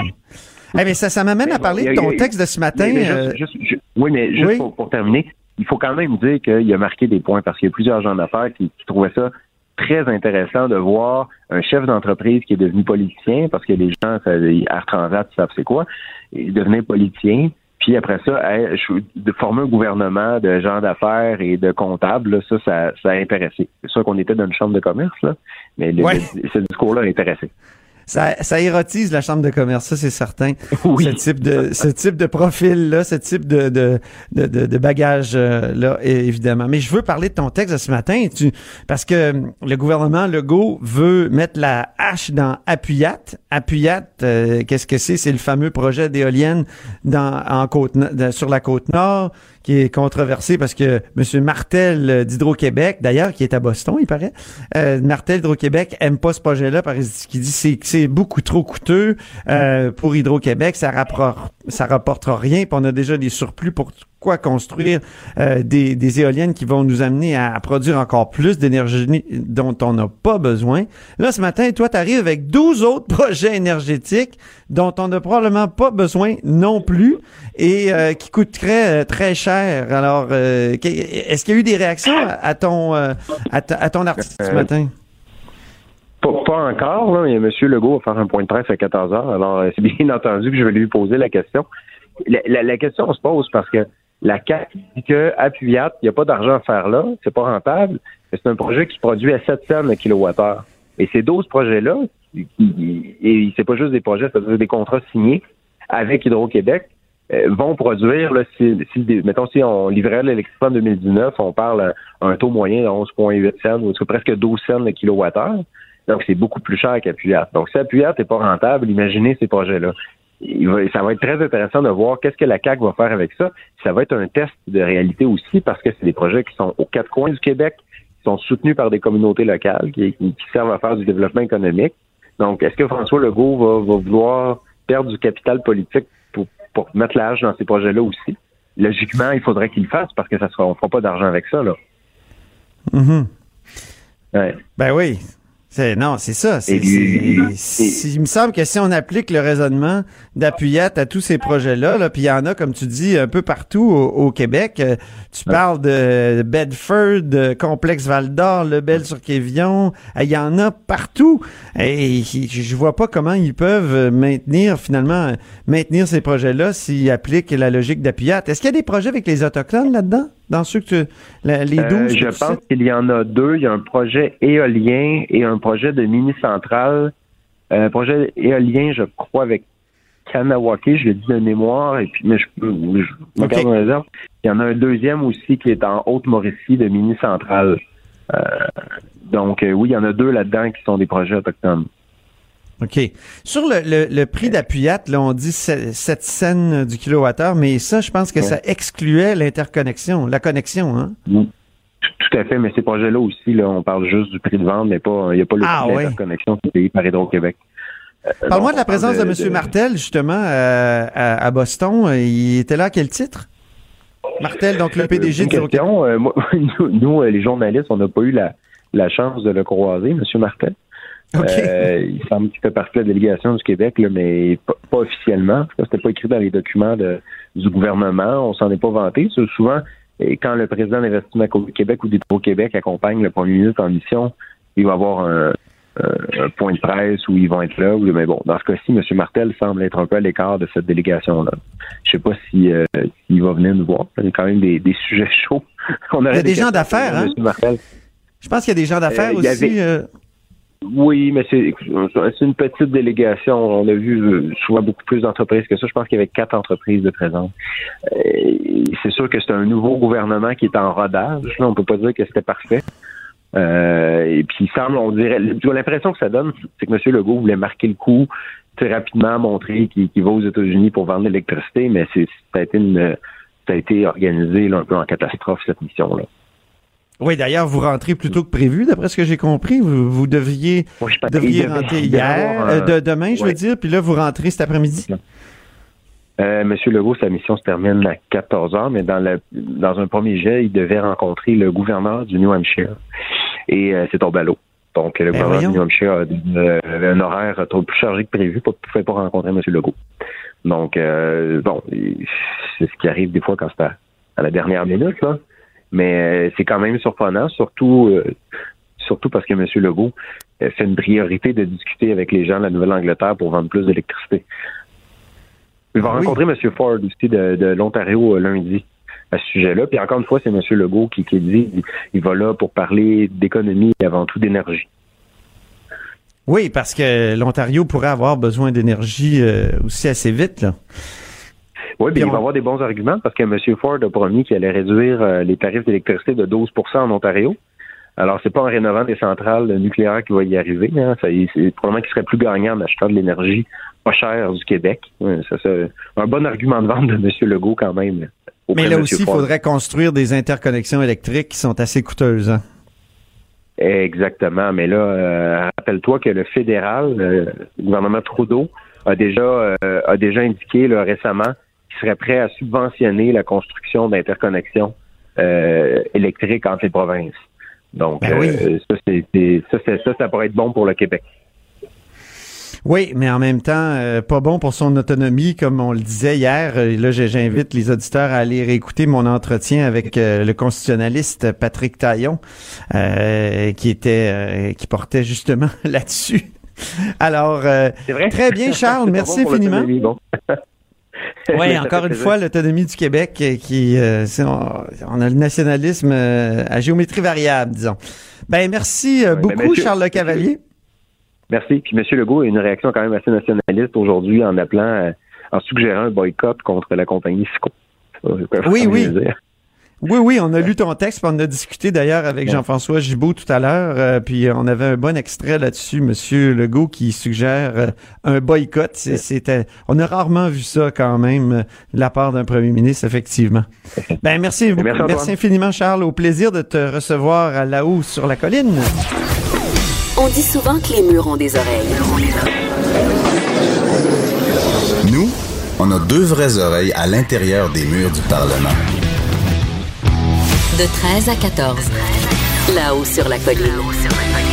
Eh mais ça, ça m'amène à parler de ton texte de ce matin. Mais- mais euh, juste- juste- ju- oui, mais juste oui. Pour, pour terminer, il faut quand même dire qu'il a marqué des points parce qu'il y a plusieurs gens d'affaires qui, qui trouvaient ça très intéressant de voir un chef d'entreprise qui est devenu politicien, parce que les gens, ça, Air Transat, ils savent c'est quoi, et devenir politicien, puis après ça, de former un gouvernement de gens d'affaires et de comptables, là, ça, ça, ça a intéressé. C'est sûr qu'on était dans une chambre de commerce, là, mais Ouais. le- ce discours-là a intéressé. Ça, ça érotise la chambre de commerce, ça c'est certain. Oui. Ce type de ce type de profil là, ce type de de de, de, de bagage euh, là évidemment. Mais je veux parler de ton texte de ce matin, tu parce que hum, le gouvernement Legault veut mettre la hache dans Appuyat. Appuyat, euh, qu'est-ce que c'est? C'est le fameux projet d'éolienne dans en côte sur la côte nord qui est controversé parce que M. Martel euh, d'Hydro-Québec, d'ailleurs, qui est à Boston, il paraît, euh, Martel d'Hydro-Québec aime pas ce projet-là parce qu'il dit c'est que c'est beaucoup trop coûteux euh, pour Hydro-Québec, ça rapporte rapportera rien, puis on a déjà des surplus pour construire euh, des, des éoliennes qui vont nous amener à, à produire encore plus d'énergie dont on n'a pas besoin. Là, ce matin, toi, tu arrives avec 12 autres projets énergétiques dont on n'a probablement pas besoin non plus et euh, qui coûteraient euh, très cher. Alors, euh, est-ce qu'il y a eu des réactions à, ton à, ton article ce matin? Pas, pas encore, là. M. Legault va faire un point de presse à 14 heures. Alors, c'est bien entendu que je vais lui poser la question. La, la- la question se pose parce que la CAC dit que Puyat, il n'y a pas d'argent à faire là, c'est pas rentable, mais c'est un projet qui produit à 7 cents le kilowattheure. Et ces 12 projets-là, et c'est pas juste des projets, c'est des contrats signés avec Hydro-Québec, euh, vont produire, là, si, si, mettons, si on livrait l'électricité en 2019, on parle à un taux moyen de 11,8 cents, ou presque 12 cents le kilowattheure. Donc, c'est beaucoup plus cher qu'Appuyat. Donc, si Appuyat n'est pas rentable, imaginez ces projets-là. Il va- ça va être très intéressant de voir qu'est-ce que la CAQ va faire avec ça. Ça va être un test de réalité aussi parce que c'est des projets qui sont aux quatre coins du Québec, qui sont soutenus par des communautés locales, qui, servent à faire du développement économique. Donc, est-ce que François Legault va, va vouloir perdre du capital politique pour, pour mettre l'âge dans ces projets-là aussi? Logiquement, il faudrait qu'il le fasse parce que ça sera, on fera pas d'argent avec ça, là. Mhm. Ouais. Ben oui. Non, c'est ça. C'est, il me semble que si on applique le raisonnement d'appuyette à tous ces projets-là, là, puis il y en a, comme tu dis, un peu partout au, au Québec. euh, tu parles de Bedford, de Complexe Val-d'Or, Lebel-sur-Quévillon. euh, Il y en a partout. Et je vois pas comment ils peuvent euh, maintenir, finalement, maintenir ces projets-là s'ils appliquent la logique d'appuyette. Est-ce qu'il y a des projets avec les Autochtones là-dedans? Dans ceux que tu, la- les 12 Euh, que je tu pense qu'il y en a deux. Il y a un projet éolien et un projet de mini-centrale. Un projet éolien, je crois, avec Kanawake, je le dis de mémoire, et puis mais je, je me Ok. garde en réserve. Il y en a un deuxième aussi qui est en Haute-Mauricie de mini-centrale. Euh, donc euh, oui, il y en a deux là-dedans qui sont des projets autochtones. OK. Sur le, le, le prix d'appuyate, là, on dit 7 cents du kilowattheure, mais ça, je pense que Ouais. ça excluait l'interconnexion, la connexion, hein? Tout, tout à fait, mais ces projets-là aussi, là, on parle juste du prix de vente, mais pas il n'y a pas le Ah, prix ouais. d'interconnexion qui est payé par Hydro-Québec. Euh, Parle-moi de la présence de, M. Martel, justement, euh, à, à Boston. Il était là à quel titre? Martel, donc le PDG de question. euh, moi, nous, nous, les journalistes, on n'a pas eu la, la chance de le croiser, M. Martel. Euh, il semble qu'il fait partie de la délégation du Québec, là, mais pas, pas officiellement. C'était pas écrit dans les documents de- du gouvernement. On s'en est pas vanté. C'est Souvent, et quand le président d'Investissement Québec ou d'Hydro-Québec accompagne le premier ministre en mission, il va avoir un, point de presse où ils vont être là. Mais bon, dans ce cas-ci, M. Martel semble être un peu à l'écart de cette délégation-là. Je sais pas si euh, s'il va venir nous voir. Il y a quand même des, des sujets chauds. On Il y a des gens d'affaires, hein? M. Martel. Je pense qu'il y a des gens d'affaires Euh, aussi. avait- euh, Oui, mais c'est une petite délégation. On a vu souvent beaucoup plus d'entreprises que ça. Je pense qu'il y avait quatre entreprises de présence. Euh, c'est sûr que c'est un nouveau gouvernement qui est en rodage. Là, on peut pas dire que c'était parfait. Euh, et puis il semble, on dirait, l'impression que ça donne, c'est que M. Legault voulait marquer le coup, très rapidement montrer qu'il va aux États-Unis pour vendre l'électricité, mais c'est ça a été une ça a été organisé là, un peu en catastrophe cette mission-là. Oui, d'ailleurs, vous rentrez plus tôt que prévu, d'après ce que j'ai compris. Vous, vous Moi, qu'il devait- rentrer hier, euh, un- de, demain, je veux dire, puis là, vous rentrez cet après-midi. Euh, Monsieur Legault, sa mission se termine à 14 heures, mais dans, la, dans un premier jet, il devait rencontrer le gouverneur du New Hampshire. Et euh, c'est tombé à l'eau. Donc, le Ben gouverneur voyons. du New Hampshire a euh, avait un horaire trop plus chargé que prévu, ne pouvait pas rencontrer M. Legault. Donc, euh, bon, c'est ce qui arrive des fois quand c'est à, à la dernière minute, là. Mais euh, c'est quand même surprenant, surtout euh, surtout parce que M. Legault euh, fait une priorité de discuter avec les gens de la Nouvelle-Angleterre pour vendre plus d'électricité. Il va Ah oui. rencontrer M. Ford aussi de, de l'Ontario lundi à ce sujet-là. Puis encore une fois, c'est M. Legault qui, qui dit il, il va là pour parler d'économie et avant tout d'énergie. Oui, parce que l'Ontario pourrait avoir besoin d'énergie euh, aussi assez vite, là. Oui, puis il on- va avoir des bons arguments parce que M. Ford a promis qu'il allait réduire euh, les tarifs d'électricité de 12% en Ontario. Alors, c'est pas en rénovant des centrales nucléaires qu'il va y arriver. Hein. C'est probablement qu'il serait plus gagnant en achetant de l'énergie pas chère du Québec. Ouais, ça, c'est un bon argument de vente de M. Legault quand même. Mais là aussi, il faudrait construire des interconnexions électriques qui sont assez coûteuses. Hein? Exactement. Mais là, euh, rappelle-toi que le fédéral, euh, le gouvernement Trudeau, a déjà euh, a déjà indiqué là, récemment serait prêt à subventionner la construction d'interconnexions euh, électriques entre les provinces. Donc, Ben oui. euh, ça, ça, ça, ça pourrait être bon pour le Québec. Oui, mais en même temps, euh, pas bon pour son autonomie, comme on le disait hier. Là, j'invite les auditeurs à aller réécouter mon entretien avec euh, le constitutionnaliste Patrick Taillon, euh, qui était, qui portait justement là-dessus. Alors, vrai? très bien, Charles. Merci bon infiniment. Oui, encore une plaisir. fois, l'autonomie du Québec euh, qui, euh, on, on a le nationalisme euh, à géométrie variable, disons. Ben merci euh, beaucoup, ben, monsieur- Charles Le Cavalier. Merci. Puis M. Legault a une réaction quand même assez nationaliste aujourd'hui en appelant, en suggérant un boycott contre la compagnie Cisco. Oui, oui. dire. Oui, oui, on a lu ton texte, puis on a discuté d'ailleurs avec. Jean-François Gibault tout à l'heure, euh, puis on avait un bon extrait là-dessus, Monsieur Legault, qui suggère euh, un boycott. C'est- C'était, on a rarement vu ça quand même euh, de la part d'un premier ministre, effectivement. Ben merci. Merci, infiniment, Charles. Au plaisir de te recevoir à là-haut sur la colline. On dit souvent que les murs ont des oreilles. Nous, on a deux vraies oreilles à l'intérieur des murs du Parlement. De 13 à 14. Là-haut sur la colline.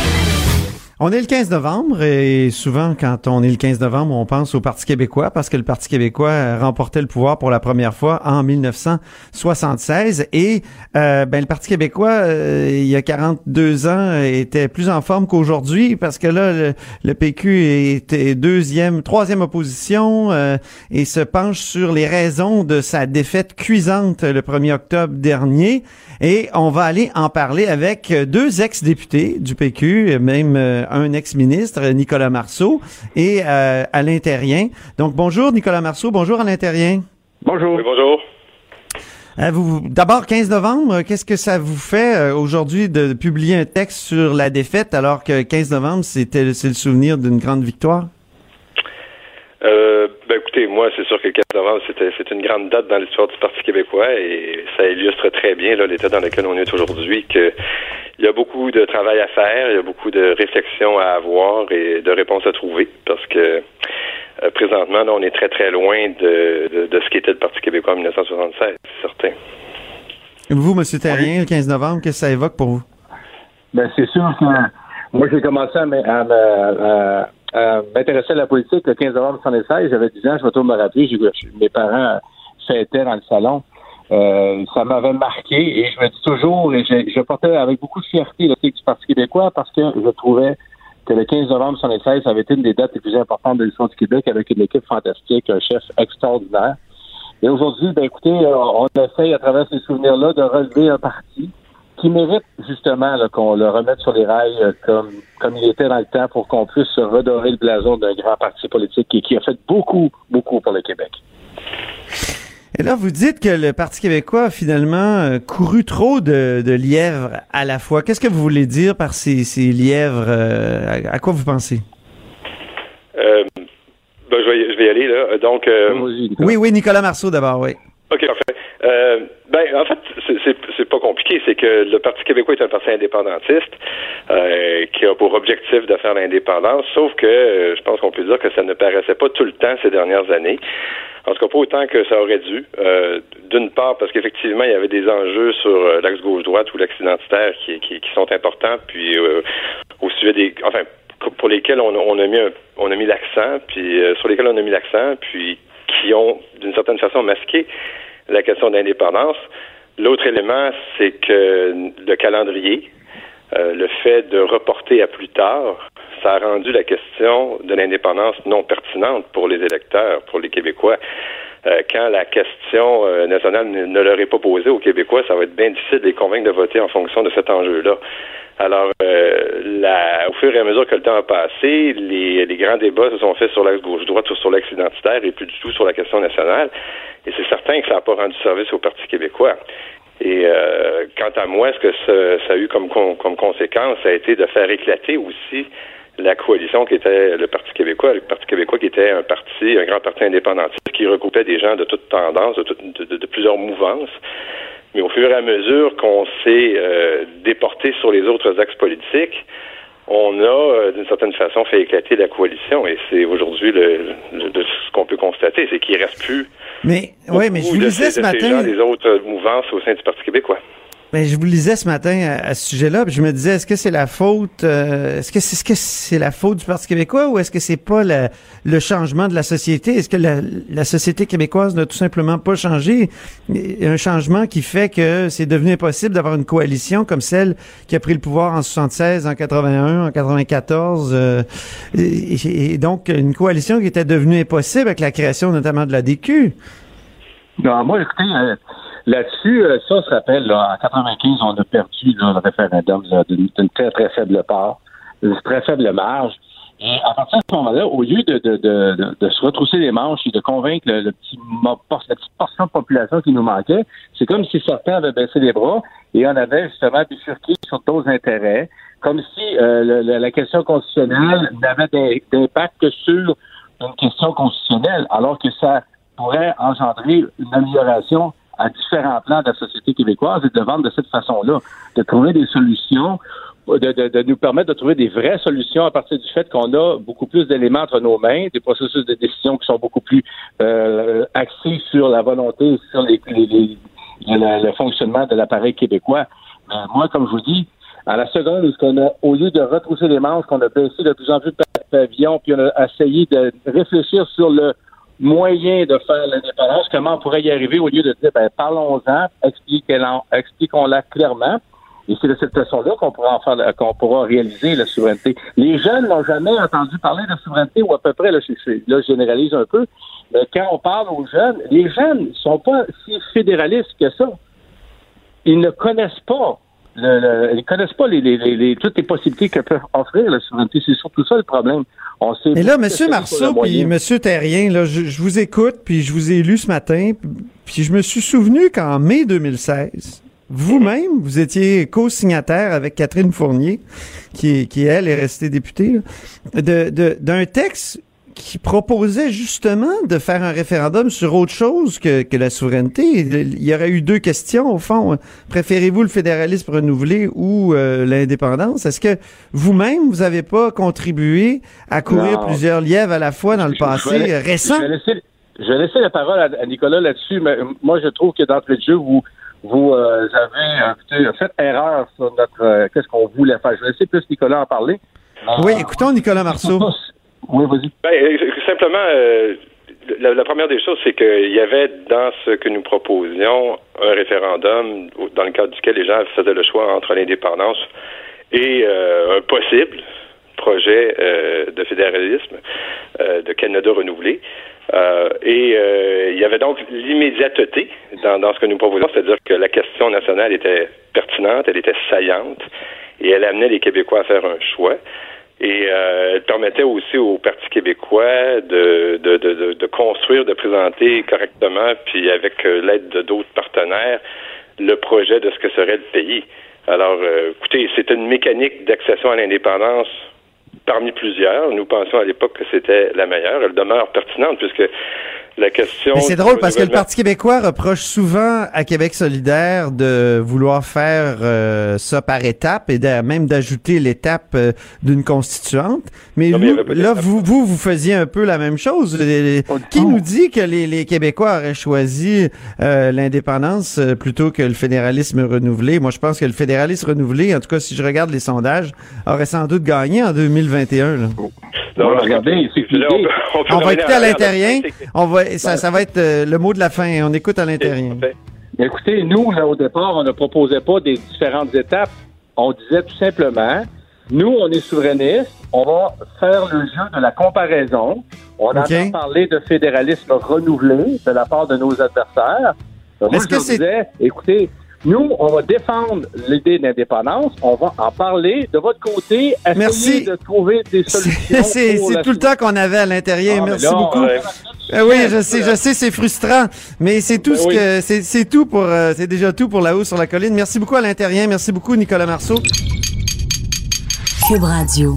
On est le 15 novembre et souvent quand on est le 15 novembre, on pense au Parti québécois parce que le Parti québécois remportait le pouvoir pour la première fois en 1976 et euh, ben le Parti québécois euh, il y a 42 ans était plus en forme qu'aujourd'hui parce que là le, PQ était deuxième, troisième opposition euh, et se penche sur les raisons de sa défaite cuisante le 1er octobre dernier et on va aller en parler avec deux ex-députés du PQ, même un ex-ministre, Nicolas Marceau, et euh, Alain Terrien. Donc, bonjour Nicolas Marceau, bonjour Alain Terrien. Bonjour. bonjour. Euh, vous, D'abord, 15 novembre, qu'est-ce que ça vous fait euh, aujourd'hui de publier un texte sur la défaite alors que 15 novembre, c'était c'est le souvenir d'une grande victoire? Euh, ben écoutez, moi, c'est sûr que le 15 novembre, c'était, c'est une grande date dans l'histoire du Parti québécois et ça illustre très bien l'état dans lequel on est aujourd'hui, qu'il y a beaucoup de travail à faire, il y a beaucoup de réflexions à avoir et de réponses à trouver parce que euh, présentement, on est très, très loin de, de, ce qu'était le Parti québécois en 1976, c'est certain. Vous, M. Terrien, le 15 novembre, qu'est-ce que ça évoque pour vous? Ben, c'est sûr que moi, j'ai commencé à, à, euh, m'intéressais à la politique le 15 novembre 1976. J'avais 10 ans, je vais toujours me rappeler, mes parents fêtaient dans le salon. Euh, ça m'avait marqué et je me dis toujours, et je, portais avec beaucoup de fierté le du Parti québécois parce que je trouvais que le 15 novembre 1976 avait été une des dates les plus importantes de l'histoire du Québec avec une équipe fantastique, un chef extraordinaire. Et aujourd'hui, ben écoutez, euh, on essaye à travers ces souvenirs-là de relever un parti qui mérite justement qu'on le remette sur les rails euh, comme, comme il était dans le temps pour qu'on puisse redorer le blason d'un grand parti politique qui, qui a fait beaucoup, beaucoup pour le Québec. Et là, vous dites que le Parti québécois a finalement euh, couru trop de, de, lièvres à la fois. Qu'est-ce que vous voulez dire par ces, ces lièvres? Euh, à, quoi vous pensez? Euh, ben, je, vais, je vais y aller, là. Donc, oui, oui, Nicolas Marceau d'abord, oui. OK, parfait. Ben, en fait, c'est pas compliqué. C'est que le Parti québécois est un parti indépendantiste euh, qui a pour objectif de faire l'indépendance, sauf que euh, je pense qu'on peut dire que ça ne paraissait pas tout le temps ces dernières années. En tout cas, pas autant que ça aurait dû. Euh, d'une part, parce qu'effectivement, il y avait des enjeux sur l'axe gauche-droite ou l'axe identitaire qui, sont importants, puis au sujet des... Enfin, pour lesquels on, a mis on a mis l'accent, puis sur lesquels on a mis l'accent, puis qui ont, d'une certaine façon, masqué la question d'indépendance. L'autre élément, c'est que le calendrier, euh, le fait de reporter à plus tard, ça a rendu la question de l'indépendance non pertinente pour les électeurs, pour les Québécois. Euh, quand la question euh, nationale ne, leur est pas posée aux Québécois, ça va être bien difficile de les convaincre de voter en fonction de cet enjeu-là. Alors, la, au fur et à mesure que le temps a passé, les, les grands débats se sont faits sur l'axe gauche-droite ou sur l'axe identitaire et plus du tout sur la question nationale. Et c'est certain que ça n'a pas rendu service au Parti québécois. Et euh, quant à moi, ce que ça, a eu comme, comme conséquence, ça a été de faire éclater aussi la coalition qui était le Parti québécois, le Parti québécois qui était un parti, un grand parti indépendantiste qui recoupait des gens de toutes tendances, de, de, plusieurs mouvances. Mais au fur et à mesure qu'on s'est euh, déporté sur les autres axes politiques, on a, euh, d'une certaine façon, fait éclater la coalition. Et c'est aujourd'hui le, ce qu'on peut constater, c'est qu'il reste plus. Mais, oui, mais je vous disais ce matin. des autres mouvances au sein du Parti québécois. Ben, je vous lisais ce matin à, ce sujet-là, je me disais, est-ce que c'est la faute, euh, est-ce que c'est la faute du Parti québécois ou est-ce que c'est pas le changement de la société? Est-ce que la, société québécoise n'a tout simplement pas changé? Un changement qui fait que c'est devenu impossible d'avoir une coalition comme celle qui a pris le pouvoir en 76, en 81, en 94, euh, et, donc une coalition qui était devenue impossible avec la création notamment de la DQ. Non, moi, écoutez. Euh, Là-dessus, euh, ça se rappelle, là, en 95, on a perdu le référendum d'une très, très faible part, d'une très faible marge. Et à partir de ce moment-là, au lieu de, de, de, de, se retrousser les manches et de convaincre le, petit, la petite portion de population qui nous manquait, c'est comme si certains avaient baissé les bras et on avait justement bifurqué sur d'autres intérêts, comme si euh, la question constitutionnelle n'avait d'impact que sur une question constitutionnelle, alors que ça pourrait engendrer une amélioration à différents plans de la société québécoise et de vendre de cette façon-là, de trouver des solutions, de, de, de, nous permettre de trouver des vraies solutions à partir du fait qu'on a beaucoup plus d'éléments entre nos mains, des processus de décision qui sont beaucoup plus euh, axés sur la volonté, sur les, les, le fonctionnement de l'appareil québécois. moi, comme je vous dis, à la seconde où on a, au lieu de retrousser les manches, qu'on a baissé de plus en plus de pavillons, puis on a essayé de réfléchir sur le moyen de faire l'indépendance, comment on pourrait y arriver au lieu de dire, ben, parlons-en, expliquons-la clairement. Et c'est de cette façon-là qu'on pourra en faire, qu'on pourra réaliser la souveraineté. Les jeunes n'ont jamais entendu parler de souveraineté ou à peu près, là, je, généralise un peu, mais quand on parle aux jeunes, les jeunes ne sont pas si fédéralistes que ça. Ils ne connaissent pas le, ils connaissent pas les, les, les, toutes les possibilités que peut offrir la souveraineté. C'est surtout ça le problème. On sait Et là, M. Marceau puis M. Terrien, là, je, je, vous écoute, puis je vous ai lu ce matin, puis je me suis souvenu qu'en mai 2016, vous-même, vous étiez co-signataire avec Catherine Fournier, qui, qui elle, est restée députée, de, de, d'un texte qui proposait justement de faire un référendum sur autre chose que, que la souveraineté. Il y aurait eu deux questions, au fond. Préférez-vous le fédéralisme renouvelé ou euh, l'indépendance? Est-ce que vous-même, vous n'avez pas contribué à courir plusieurs lièvres à la fois dans le passé récent? Je vais, laisser, la parole à, Nicolas là-dessus, mais moi, je trouve que d'entrée de jeu, vous, vous euh, avez fait erreur sur notre euh, qu'est-ce qu'on voulait faire? Je vais laisser plus Nicolas en parler. oui, écoutons Nicolas Marceau. Oui, vas-y. Ben, euh, simplement, la, première des choses, c'est qu'il y avait dans ce que nous proposions un référendum dans le cadre duquel les gens faisaient le choix entre l'indépendance et un possible projet de fédéralisme de Canada renouvelé. Euh, et euh, il y avait donc l'immédiateté dans, dans ce que nous proposons, c'est-à-dire que la question nationale était pertinente, elle était saillante, et elle amenait les Québécois à faire un choix. Et euh, elle permettait aussi au Parti québécois de, de, de, de, construire, de présenter correctement, puis avec l'aide de d'autres partenaires, le projet de ce que serait le pays. Alors, écoutez, c'est une mécanique d'accession à l'indépendance parmi plusieurs. Nous pensions à l'époque que c'était la meilleure. Elle demeure pertinente puisque la question. C'est drôle parce que le Parti québécois reproche souvent à Québec solidaire de vouloir faire euh, ça par étapes et même d'ajouter l'étape euh, d'une constituante. Mais, là, vous, vous, vous faisiez un peu la même chose. Qui nous dit que les, les Québécois auraient choisi euh, l'indépendance plutôt que le fédéralisme renouvelé? Moi, je pense que le fédéralisme renouvelé, en tout cas, si je regarde les sondages, aurait sans doute gagné en 2021. Là. Non, regardez, c'est on, on, va écouter à l'intérieur. On va, ça, ça va être euh, le mot de la fin. On écoute à l'intérieur. Écoutez, nous, là, au départ, on ne proposait pas des différentes étapes. On disait tout simplement, nous, on est souverainistes, on va faire le jeu de la comparaison. On okay. entend parler de fédéralisme renouvelé de la part de nos adversaires. Est-ce que c'est... écoutez, nous, on va défendre l'idée d'indépendance. On va en parler. De votre côté, essayer Merci. de trouver des solutions. c'est tout le temps qu'on avait à l'intérieur. Ah, Merci beaucoup. Euh, oui, je sais, je sais, c'est frustrant, mais c'est tout ben ce que c'est tout pour euh, c'est déjà tout pour la hausse sur la colline. Merci beaucoup à l'intérieur. Merci beaucoup Nicolas Marceau. Cube Radio.